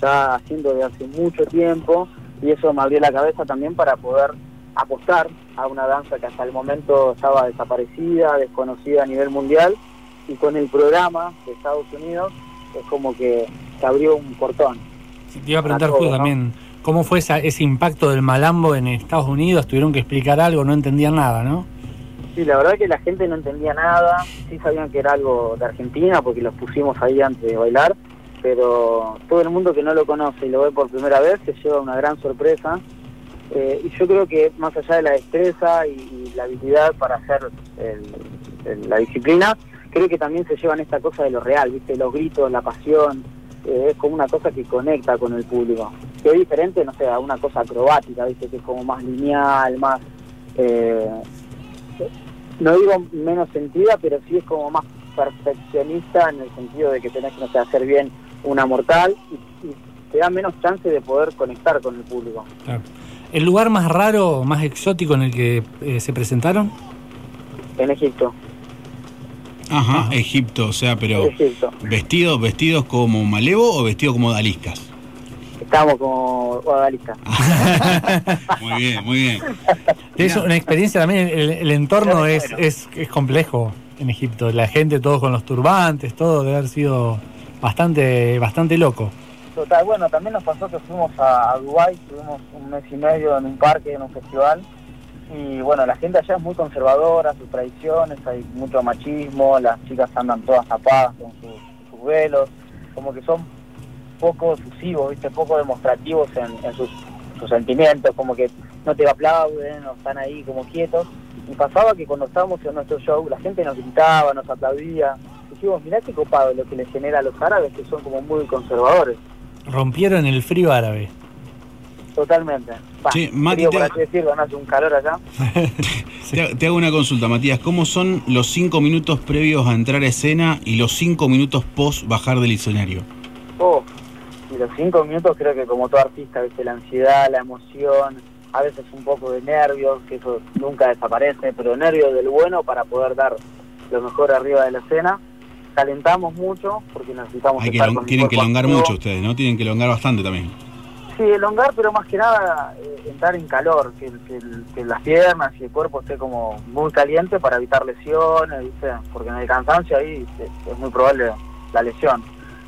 ya haciendo de hace mucho tiempo y eso me abrió la cabeza también para poder apostar a una danza que hasta el momento estaba desaparecida, desconocida a nivel mundial y con el programa de Estados Unidos es como que se abrió un portón.
Te iba a preguntar justo
¿no?
también cómo fue esa- ese impacto del malambo en Estados Unidos. Tuvieron que explicar algo, no entendían nada, ¿no?
Sí, la verdad que la gente no entendía nada, sí sabían que era algo de Argentina porque los pusimos ahí antes de bailar, pero todo el mundo que no lo conoce y lo ve por primera vez se lleva una gran sorpresa. Eh, y yo creo que más allá de la destreza y, y la habilidad para hacer el- el- la disciplina, creo que también se llevan esta cosa de lo real, ¿viste? Los gritos, la pasión, eh, es como una cosa que conecta con el público. Que es diferente, no sé, a una cosa acrobática, ¿viste? Que es como más lineal, más... eh, no digo menos sentida, pero sí es como más perfeccionista en el sentido de que tenés que no sé, hacer bien una mortal y, y te da menos chance de poder conectar con el público.
Claro. ¿El lugar más raro, más exótico en el que eh, se presentaron?
En Egipto,
Ajá, Egipto, o sea, pero
Egipto.
vestidos, vestidos como malevo o vestidos como daliscas.
Estamos como guadalista.
Muy bien, muy bien.
Es una experiencia también, el, el entorno es, es, es complejo en Egipto. La gente, todos con los turbantes, todo debe haber sido bastante, bastante loco.
Total, bueno, también nos pasó que fuimos a, a Dubái, estuvimos un mes y medio en un parque, en un festival, y bueno, la gente allá es muy conservadora, sus tradiciones, hay mucho machismo, las chicas andan todas tapadas con sus, velos, como que son poco efusivos, ¿viste? poco demostrativos en, sus, sentimientos, como que no te aplauden o están ahí como quietos. Y pasaba que cuando estábamos en nuestro show, la gente nos gritaba, nos aplaudía. Dijimos, mirá qué copado lo que les genera a los árabes, que son como muy conservadores.
Rompieron el frío árabe.
Totalmente.
Sí, Mati,
frío,
te-
por así decirlo, no hace un calor allá.
Te, te hago una consulta, Matías. ¿Cómo son los cinco minutos previos a entrar a escena y los cinco minutos post bajar del escenario?
Oh, y los cinco minutos creo que como todo artista, ¿viste? la ansiedad, la emoción, a veces un poco de nervios, que eso nunca desaparece, pero nervios del bueno para poder dar lo mejor arriba de la escena. Calentamos mucho porque necesitamos
Hay que
estar
elon-
con el
tienen que elongar
activo.
mucho ustedes, ¿no? Tienen que elongar bastante también.
Sí, elongar, pero más que nada eh, entrar en calor, que, que- las piernas y el cuerpo esté como muy caliente para evitar lesiones, porque en el cansancio ahí es, es muy probable la lesión.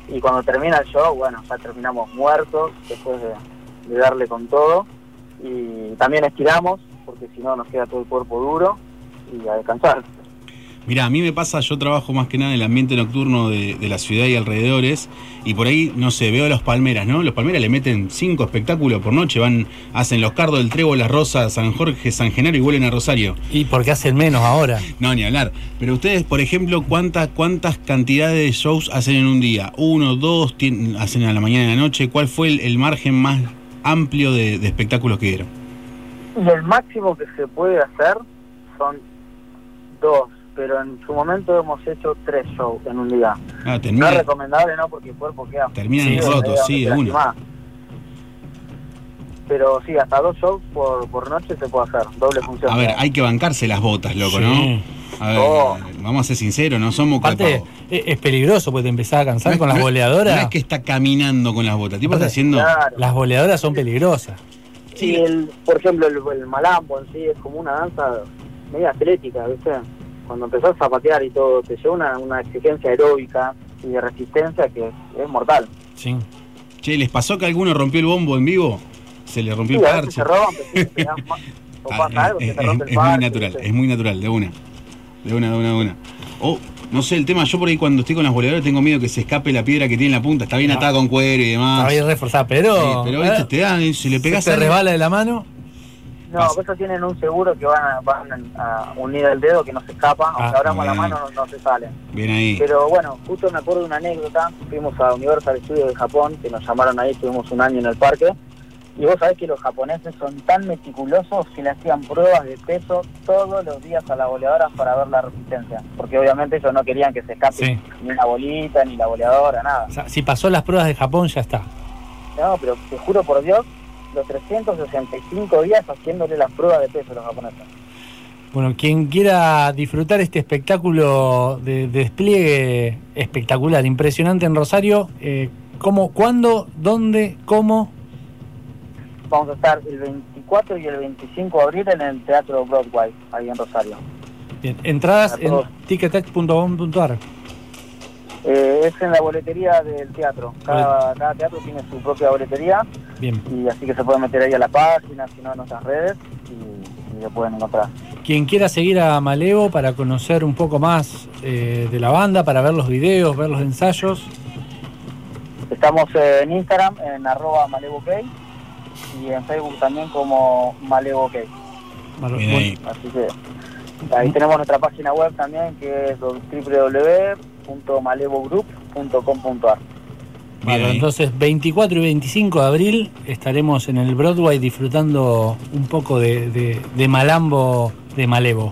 Y cuando termina el show, bueno, ya terminamos muertos después de, de darle con todo. y también estiramos, porque si no nos queda todo el cuerpo duro y a descansar.
Mirá, a mí me pasa, yo trabajo más que nada en el ambiente nocturno de, de la ciudad y alrededores, y por ahí, no sé, veo a los Palmeras, ¿no? Los Palmeras le meten cinco espectáculos por noche, van, hacen los cardos del Trébol, las Rosas, San Jorge, San Genaro y vuelven a Rosario.
Y porque hacen menos ahora.
No, ni hablar. Pero ustedes, por ejemplo, ¿cuántas, cuántas cantidades de shows hacen en un día? ¿Uno, dos, tien- hacen a la mañana y a la noche? ¿Cuál fue el, el margen más amplio de, de espectáculos que dieron?
Y el máximo que se puede hacer son dos, pero en su momento hemos hecho tres shows en un día.
Ah,
No es recomendable, ¿no? Porque el cuerpo queda...
terminan
Sí,
rotos, sí, de una.
lastimado. Pero sí, hasta dos shows por, por noche se puede hacer, doble función.
A ver, hay que bancarse las botas, loco,
Sí.
¿no? A ver,
Oh.
vamos a ser sinceros, no somos
Aparte, es, es peligroso porque te empezás a cansar
No es-
con las boleadoras.
No es que está caminando con las botas, tipo está haciendo.
Claro.
Las boleadoras son peligrosas.
Sí, el, por ejemplo, el, el malambo en sí es como una danza media atlética, ¿viste? Cuando empezás a patear y todo, te lleva una, una exigencia aeróbica y de resistencia que es, es mortal.
Sí.
Che, ¿les pasó que alguno rompió el bombo en vivo? Se le rompió
Sí,
el parche.
se rompe, o pasa algo,
es,
se te
es-
rompe el
es muy natural, es muy natural, de una. De una, de una, de una. O, no sé, el tema, yo por ahí cuando estoy con las boleadoras tengo miedo que se escape la piedra que tiene en la punta. Está bien
No.
atada con cuero y demás.
Está bien reforzada, pero.
Sí, pero viste,
eh,
te da, si le pegas
se te resbala de la mano.
No,
Pasa.
tienen un seguro que van a, van a unir el dedo que no se escapa, aunque
Ah,
abramos la mano no, no se sale.
Bien ahí.
Pero bueno, justo me acuerdo de una anécdota, fuimos a Universal Studios de Japón, que nos llamaron ahí, estuvimos un año en el parque, y vos sabés que los japoneses son tan meticulosos que le hacían pruebas de peso todos los días a la boleadora para ver la resistencia, porque obviamente ellos no querían que se escape
Sí.
ni una bolita, ni la boleadora, nada.
O sea, si pasó las pruebas de Japón, ya está.
No, pero te juro por Dios, los 365 días haciéndole las pruebas de peso a los japoneses.
Bueno, quien quiera disfrutar este espectáculo de, de despliegue espectacular, impresionante en Rosario, eh, ¿cómo, cuándo, dónde, cómo?
Vamos a estar el 24 y el 25 de abril en el Teatro Broadway, ahí en Rosario.
Bien, entradas en ticketex.com.ar.
Eh, es en la boletería del teatro. Cada, cada teatro tiene su propia boletería
Bien,
y así que se pueden meter ahí a la página, si no en nuestras redes y, y lo pueden encontrar.
quien quiera seguir a Malevo para conocer un poco más eh, de la banda, para ver los videos, ver los ensayos,
Estamos eh, en Instagram en arroba malevok y en Facebook también como malevok.
Mar-
Bien
bueno,
ahí.
Así que ahí tenemos nuestra página web también que es www.malevogroup.com.ar.
Bien
Bueno,
ahí.
entonces 24 y 25 de abril estaremos en el Broadway disfrutando un poco de, de- de Malambo de Malevo.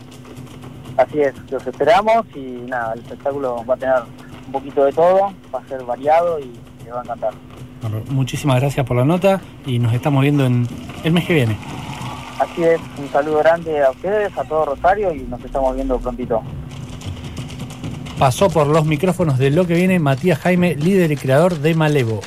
Así es, los esperamos y nada, el espectáculo va a tener un poquito de todo, va a ser variado y les va a encantar.
Bueno, muchísimas gracias por la nota y nos estamos viendo en el mes que viene.
Así es, un saludo grande a ustedes, a todo Rosario y nos estamos viendo prontito.
Pasó por los micrófonos de lo que viene Matías Jaime, líder y creador de Malevo.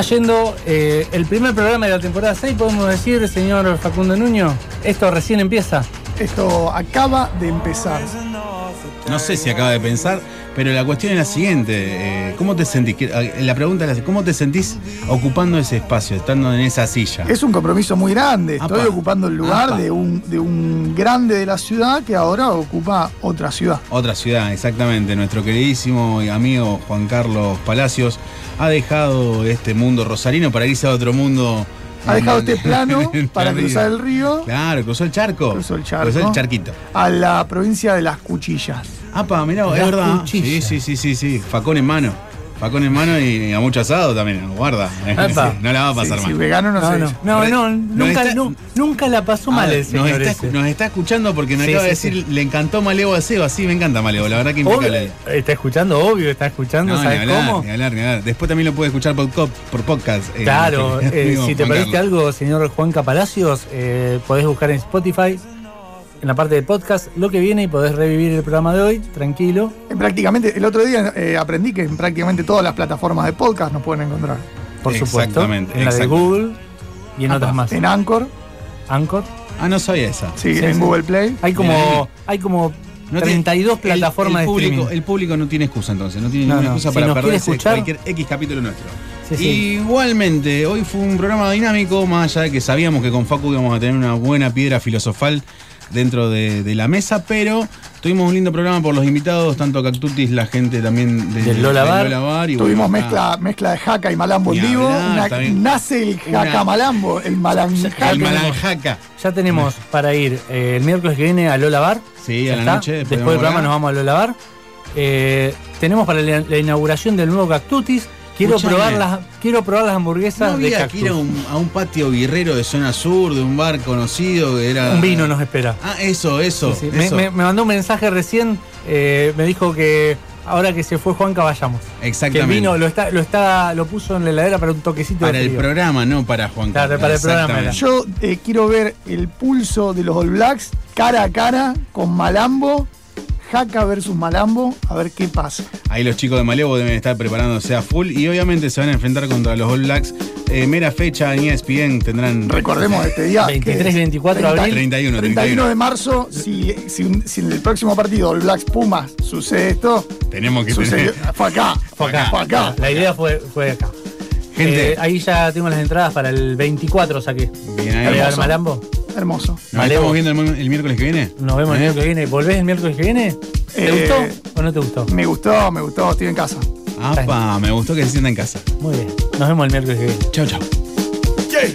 Está yendo eh, el primer programa de la temporada 6, podemos decir, señor Facundo Nuño. Esto recién empieza.
Esto acaba de empezar.
No sé si acaba de pensar, pero la cuestión es la siguiente. eh, ¿Cómo te sentís? Eh, La pregunta es, ¿cómo te sentís ocupando ese espacio, estando en esa silla?
Es un compromiso muy grande. Estoy
Apa.
ocupando el lugar
Apa.
de un, de un grande de la ciudad que ahora ocupa otra ciudad.
Otra ciudad, exactamente. Nuestro queridísimo amigo Juan Carlos Palacios ha dejado este mundo rosarino para irse a otro mundo.
Ha dejado este plano para cruzar el río
Claro, cruzó el charco.
Cruzó el charco.
Cruzó el charquito.
a la provincia de las Cuchillas.
Apa, mirá, es verdad.
cuchillas.
Sí, sí, sí, sí, sí. Facón en mano. Facón en mano y a mucho asado también, guarda. No la va a pasar mal.
si vegano no,
No,
sé.
no, no, no, nunca,
está-
nu- nunca la pasó mal el
nos,
señor
está,
ese.
nos está escuchando porque me
Sí,
acaba de
sí,
decir, le encantó Maleo a Seba. Sí, me encanta Maleo, la verdad que
Obvio,
impecable.
está escuchando, obvio, está escuchando,
No, ni
¿sabes
hablar,
cómo?
ni hablar, ni hablar. Después también lo puede escuchar por, por podcast. eh,
Claro, eh, si te
Juan
perdiste algo, señor Juanca Palacios, eh, podés buscar en Spotify, en la parte de podcast, lo que viene y podés revivir el programa de hoy, tranquilo.
En prácticamente, el otro día eh, aprendí que en prácticamente todas las plataformas de podcast nos pueden encontrar.
Por supuesto.
Exactamente,
En la de. Google y en otras más.
En Anchor,
Anchor.
Ah, no sabía esa.
sí,
Sí,
en
sí.
Google Play.
Hay como, hay como
No
32
tiene-
plataformas
el,
de
público,
streaming.
El público no tiene excusa entonces, no tiene
No,
ninguna
no.
excusa
Si
para
escuchar-
cualquier X capítulo nuestro.
Sí, sí.
Igualmente, hoy fue un programa dinámico, más allá de que sabíamos que con Facu íbamos a tener una buena piedra filosofal dentro de, de la mesa, pero tuvimos un lindo programa por los invitados, tanto Cactutis, la gente también de-
Del Lola Bar.
y
Tuvimos
bueno,
mezcla, mezcla de jaca y malambo en vivo. Una- nace el jaca
Una-
malambo, el malanjaca.
El Malanjaca.
Ya tenemos para ir eh, el miércoles que viene a Lola Bar.
Sí, a la
está.
noche.
Después del
podemos
programa nos vamos a Lola Bar. Eh, tenemos para la, la inauguración del nuevo Cactutis. Quiero
Escuchame.
probar las, quiero probar las hamburguesas
No
de
había que
cactus.
ir a un, a un patio guerrero de zona sur, de un bar conocido que era.
Un vino nos espera.
Ah, eso, eso.
Sí, sí. Me,
eso.
me- me mandó un mensaje recién, eh, me dijo que ahora que se fue Juanca vayamos. Que el
Exactamente.
vino lo está, lo está, lo puso en la heladera para un toquecito
para
de
el
frío.
programa, no para Juan
Claro, para el programa era.
Exactamente.
Yo eh, quiero ver el pulso de los All Blacks cara a cara con Malambo, Jaca versus Malambo, a ver qué pasa.
Ahí los chicos de Malevo deben estar preparándose a full y obviamente se van a enfrentar contra los All Blacks. Eh, mera fecha en ESPN tendrán.
Recordemos este día. que
23,
es
24 de abril.
31,
31 de marzo, si, si, en el próximo partido All Blacks Pumas sucede esto,
Tenemos que
sucedió,
tener.
fue acá,
Fue acá.
fue acá.
La idea fue, fue acá.
Gente.
Eh, ahí ya tengo las entradas para el 24, saqué.
Bien ahí.
Para. Malambo.
Hermoso.
¿Nos estamos viendo el, el miércoles que viene?
Nos vemos el
¿Eh?
miércoles que viene. ¿Volvés el miércoles que viene? ¿Te
Eh,
gustó o no te gustó?
Me gustó, me gustó, estoy en casa.
Apa, me gustó que se sienta en casa.
Muy bien. Nos vemos el miércoles que viene.
Chau, chau.
Yay.